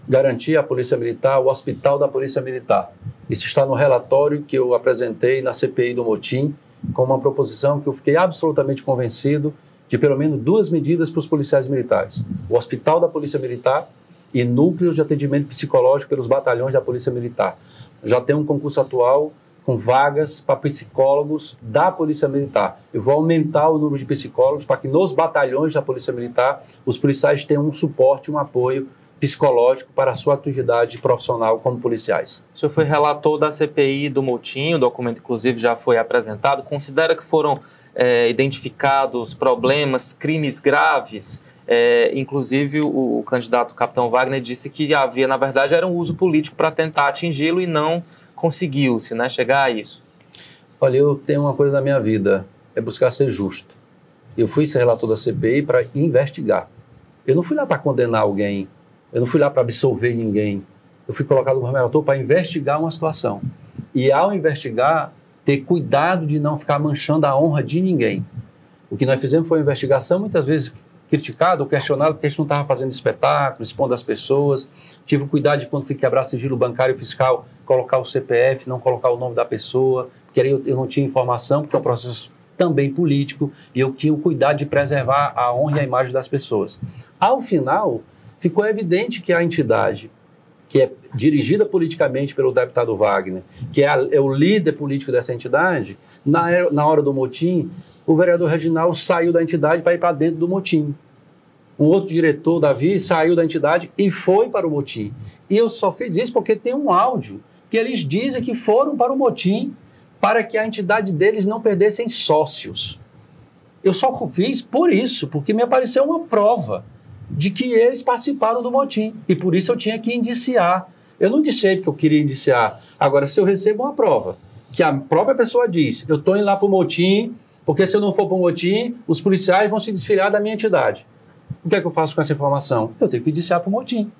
Garantir à Polícia Militar o hospital da Polícia Militar. Isso está no relatório que eu apresentei na CPI do Motim, com uma proposição que eu fiquei absolutamente convencido de pelo menos duas medidas para os policiais militares: o hospital da Polícia Militar e núcleos de atendimento psicológico pelos batalhões da Polícia Militar. Já tem um concurso atual com vagas para psicólogos da Polícia Militar. Eu vou aumentar o número de psicólogos para que nos batalhões da Polícia Militar os policiais tenham um suporte, um apoio psicológico para a sua atividade profissional como policiais. O senhor foi relator da CPI do Moutinho, o documento inclusive já foi apresentado. Considera que foram é, identificados problemas, crimes graves? É, inclusive, o, o candidato Capitão Wagner disse que havia, na verdade, era um uso político para tentar atingi-lo e não conseguiu-se né, chegar a isso. Olha, eu tenho uma coisa na minha vida, é buscar ser justo. Eu fui ser relator da CPI para investigar. Eu não fui lá para condenar alguém, eu não fui lá para absolver ninguém. Eu fui colocado como relator para investigar uma situação. E ao investigar, ter cuidado de não ficar manchando a honra de ninguém. O que nós fizemos foi uma investigação, muitas vezes criticado ou questionado porque a gente não estava fazendo espetáculo, expondo as pessoas. Tive o cuidado de quando fui quebrar sigilo bancário fiscal, colocar o CPF, não colocar o nome da pessoa, porque aí eu, eu não tinha informação, porque é um processo também político, e eu tinha o cuidado de preservar a honra e a imagem das pessoas. Ao final, ficou evidente que a entidade que é dirigida politicamente pelo deputado Wagner, que é, a, é o líder político dessa entidade, na, na hora do motim, o vereador Reginaldo saiu da entidade para ir para dentro do motim. Um outro diretor, Davi, saiu da entidade e foi para o motim. E eu só fiz isso porque tem um áudio que eles dizem que foram para o motim para que a entidade deles não perdessem sócios. Eu só fiz por isso, porque me apareceu uma prova de que eles participaram do motim. E por isso eu tinha que indiciar. Eu não indiciei porque eu queria indiciar. Agora, se eu recebo uma prova que a própria pessoa diz, eu estou indo lá para o motim, porque se eu não for para o motim, os policiais vão se desfiliar da minha entidade. O que é que eu faço com essa informação? Eu tenho que indiciar para o motim.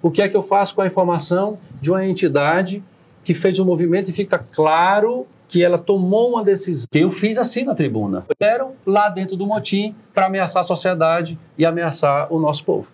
O que é que eu faço com a informação de uma entidade que fez um movimento e fica claro que ela tomou uma decisão que eu fiz assim na tribuna. Eram lá dentro do motim para ameaçar a sociedade e ameaçar o nosso povo.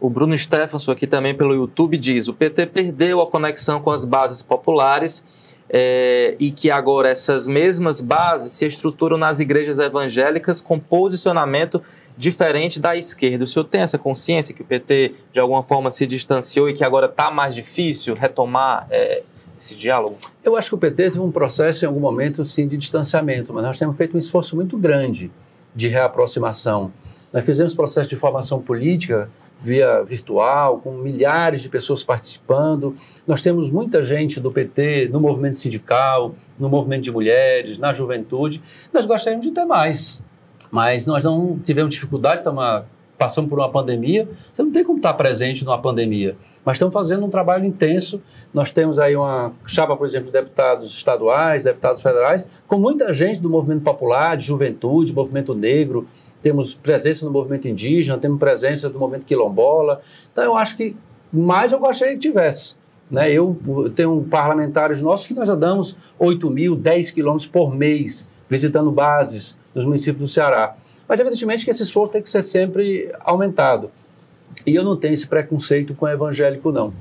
O Bruno Stefanson aqui também pelo YouTube diz: o PT perdeu a conexão com as bases populares é, e que agora essas mesmas bases se estruturam nas igrejas evangélicas com posicionamento diferente da esquerda. O senhor tem essa consciência que o PT de alguma forma se distanciou e que agora está mais difícil retomar é, esse diálogo? Eu acho que o PT teve um processo em algum momento sim de distanciamento, mas nós temos feito um esforço muito grande de reaproximação. Nós fizemos processo de formação política via virtual, com milhares de pessoas participando. Nós temos muita gente do PT no movimento sindical, no movimento de mulheres, na juventude. Nós gostaríamos de ter mais, mas nós não tivemos dificuldade, estamos passamos por uma pandemia, você não tem como estar presente numa pandemia, mas estamos fazendo um trabalho intenso. Nós temos aí uma chapa, por exemplo, de deputados estaduais, deputados federais, com muita gente do movimento popular, de juventude, movimento negro, temos presença no movimento indígena, temos presença do movimento quilombola. Então, eu acho que mais eu gostaria que tivesse. Né? Eu tenho parlamentares nossos que nós já damos 8 mil, 10 quilômetros por mês, visitando bases dos municípios do Ceará. Mas, evidentemente, que esse esforço tem que ser sempre aumentado. E eu não tenho esse preconceito com evangélico, não.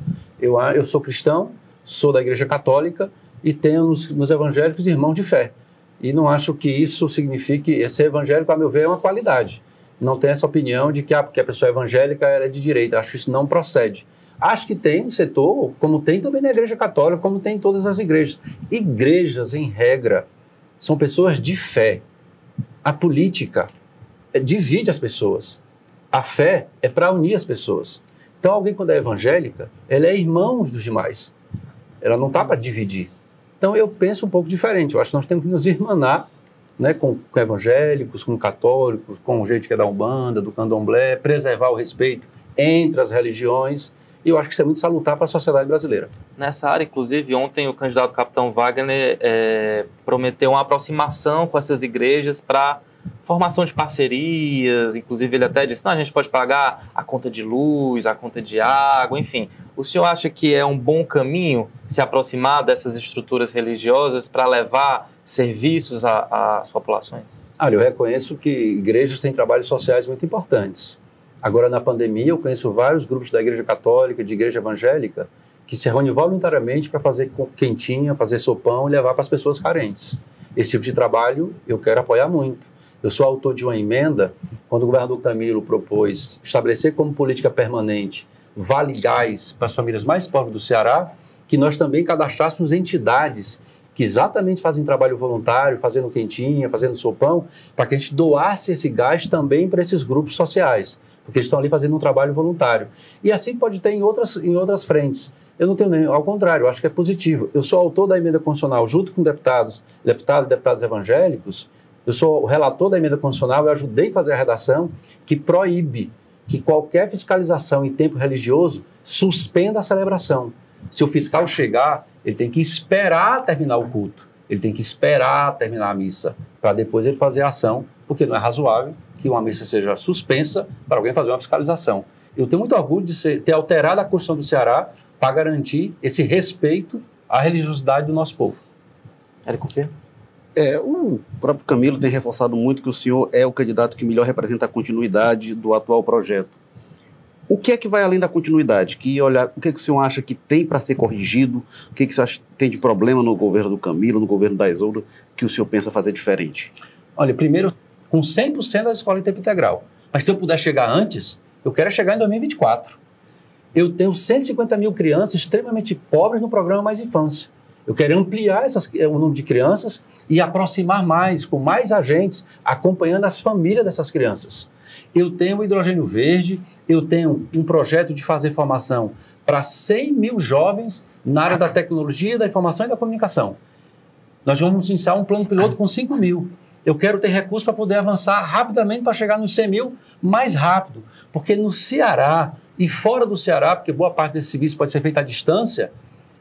Eu, eu sou cristão, sou da Igreja Católica e tenho nos, nos evangélicos irmãos de fé. E não acho que isso signifique ser evangélico, a meu ver, é uma qualidade. Não tem essa opinião de que ah, porque a pessoa é evangélica ela é de direita. Acho que isso não procede. Acho que tem no setor, como tem também na Igreja Católica, como tem em todas as igrejas. Igrejas, em regra, são pessoas de fé. A política divide as pessoas. A fé é para unir as pessoas. Então, alguém, quando é evangélica, ela é irmão dos demais. Ela não está para dividir. Então, eu penso um pouco diferente. Eu acho que nós temos que nos irmanar né, com, com, evangélicos, com católicos, com gente que é da Umbanda, do Candomblé, preservar o respeito entre as religiões. E eu acho que isso é muito salutar para a sociedade brasileira. Nessa área, inclusive, ontem o candidato capitão Wagner é, prometeu uma aproximação com essas igrejas para formação de parcerias, inclusive ele até disse, não, a gente pode pagar a conta de luz, a conta de água, enfim. O senhor acha que é um bom caminho se aproximar dessas estruturas religiosas para levar serviços às populações? Olha, eu reconheço que igrejas têm trabalhos sociais muito importantes. Agora, na pandemia, eu conheço vários grupos da Igreja Católica, de Igreja Evangélica, que se reúnem voluntariamente para fazer quentinha, fazer sopão e levar para as pessoas carentes. Esse tipo de trabalho eu quero apoiar muito. Eu sou autor de uma emenda, quando o governador Camilo propôs estabelecer como política permanente vale gás para as famílias mais pobres do Ceará, que nós também cadastrássemos entidades que exatamente fazem trabalho voluntário, fazendo quentinha, fazendo sopão, para que a gente doasse esse gás também para esses grupos sociais, porque eles estão ali fazendo um trabalho voluntário. E assim pode ter em outras, em outras frentes. Eu não tenho nem, ao contrário, eu acho que é positivo. Eu sou autor da emenda constitucional, junto com deputados, deputados e deputados evangélicos, eu sou o relator da emenda constitucional, eu ajudei a fazer a redação que proíbe que qualquer fiscalização em tempo religioso suspenda a celebração. Se o fiscal chegar, ele tem que esperar terminar o culto, ele tem que esperar terminar a missa, para depois ele fazer a ação, porque não é razoável que uma missa seja suspensa para alguém fazer uma fiscalização. Eu tenho muito orgulho de ser, ter alterado a Constituição do Ceará para garantir esse respeito à religiosidade do nosso povo. Érico Ferro. É, o próprio Camilo tem reforçado muito que o senhor é o candidato que melhor representa a continuidade do atual projeto. O que é que vai além da continuidade? Que olhar, o que, é que o senhor acha que tem para ser corrigido? O que, é que o senhor acha que tem de problema no governo do Camilo, no governo da Isolda, que o senhor pensa fazer diferente? Olha, primeiro, com 100% das escolas em tempo integral. Mas se eu puder chegar antes, eu quero chegar em 2024. Eu tenho 150 mil crianças extremamente pobres no programa Mais Infância. Eu quero ampliar essas, eh, o número de crianças e aproximar mais, com mais agentes, acompanhando as famílias dessas crianças. Eu tenho hidrogênio verde, eu tenho um projeto de fazer formação para 100 mil jovens na área da tecnologia, da informação e da comunicação. Nós vamos iniciar um plano piloto com 5 mil. Eu quero ter recursos para poder avançar rapidamente para chegar nos 100 mil mais rápido. Porque no Ceará e fora do Ceará, porque boa parte desse serviço pode ser feito à distância,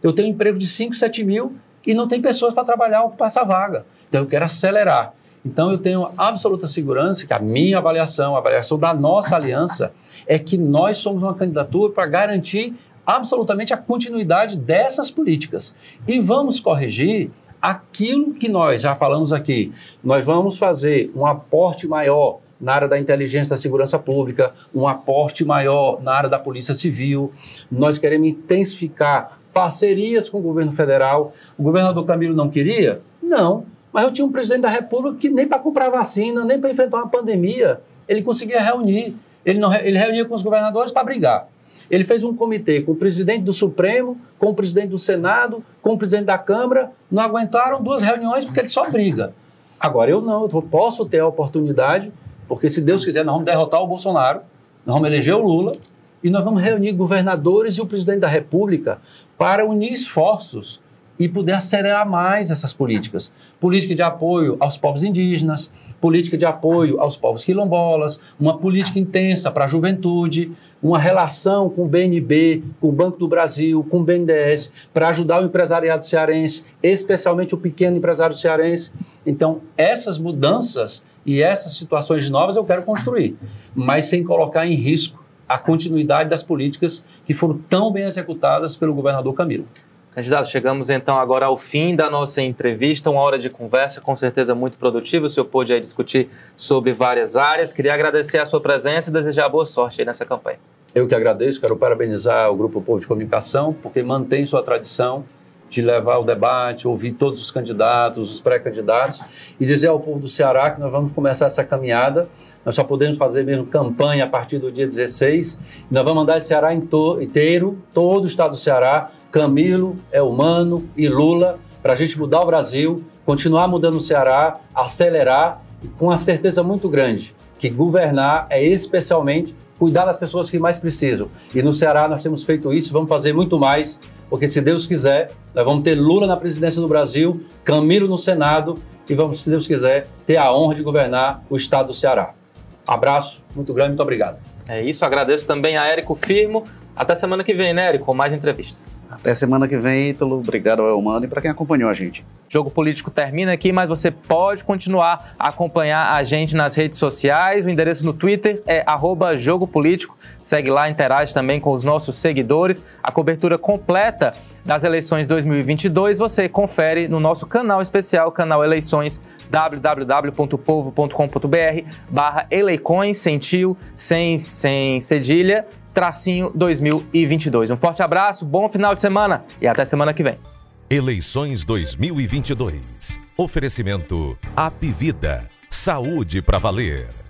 eu tenho um emprego de 5, 7 mil e não tem pessoas para trabalhar ou ocupar essa vaga. Então eu quero acelerar. Então eu tenho absoluta segurança que a minha avaliação, a avaliação da nossa aliança, é que nós somos uma candidatura para garantir absolutamente a continuidade dessas políticas. E vamos corrigir aquilo que nós já falamos aqui. Nós vamos fazer um aporte maior na área da inteligência da segurança pública, um aporte maior na área da polícia civil. Nós queremos intensificar parcerias com o governo federal. O governador Camilo não queria? Não. Mas eu tinha um presidente da República que nem para comprar vacina, nem para enfrentar uma pandemia, ele conseguia reunir. Ele, não, ele reunia com os governadores para brigar. Ele fez um comitê com o presidente do Supremo, com o presidente do Senado, com o presidente da Câmara. Não aguentaram duas reuniões porque ele só briga. Agora, eu não, eu posso ter a oportunidade, porque se Deus quiser, nós vamos derrotar o Bolsonaro, nós vamos eleger o Lula, e nós vamos reunir governadores e o presidente da República para unir esforços e poder acelerar mais essas políticas. Política de apoio aos povos indígenas, política de apoio aos povos quilombolas, uma política intensa para a juventude, uma relação com o BNB, com o Banco do Brasil, com o BNDES, para ajudar o empresariado cearense, especialmente o pequeno empresário cearense. Então, essas mudanças e essas situações novas eu quero construir, mas sem colocar em risco a continuidade das políticas que foram tão bem executadas pelo governador Camilo. Candidato, chegamos então agora ao fim da nossa entrevista, uma hora de conversa com certeza muito produtiva. O senhor pôde aí discutir sobre várias áreas. Queria agradecer a sua presença e desejar boa sorte nessa campanha. Eu que agradeço, quero parabenizar o Grupo Povo de Comunicação, porque mantém sua tradição de levar o debate, ouvir todos os candidatos, os pré-candidatos e dizer ao povo do Ceará que nós vamos começar essa caminhada. Nós só podemos fazer mesmo campanha a partir do dia 16. Nós vamos mandar esse Ceará inteiro, todo o estado do Ceará, Camilo, Elmano e Lula, para a gente mudar o Brasil, continuar mudando o Ceará, acelerar e com a certeza muito grande que governar é especialmente cuidar das pessoas que mais precisam. E no Ceará nós temos feito isso, vamos fazer muito mais, porque se Deus quiser, nós vamos ter Lula na presidência do Brasil, Camilo no Senado e vamos, se Deus quiser, ter a honra de governar o estado do Ceará. Abraço muito grande, muito obrigado. É isso, agradeço também a Érico Firmo. Até semana que vem, né, Érico, com mais entrevistas. Até semana que vem, Ítalo. Obrigado ao Elmano e para quem acompanhou a gente. Jogo Político termina aqui, mas você pode continuar a acompanhar a gente nas redes sociais. O endereço no Twitter é Jogo Político. Segue lá, interage também com os nossos seguidores. A cobertura completa das eleições 2022 você confere no nosso canal especial, canal Eleições, www.povo.com.br barra eleicões, sem tio, sem, sem cedilha tracinho 2022. Um forte abraço, bom final de semana e até semana que vem. Eleições 2022. Oferecimento Apivida. Saúde para valer.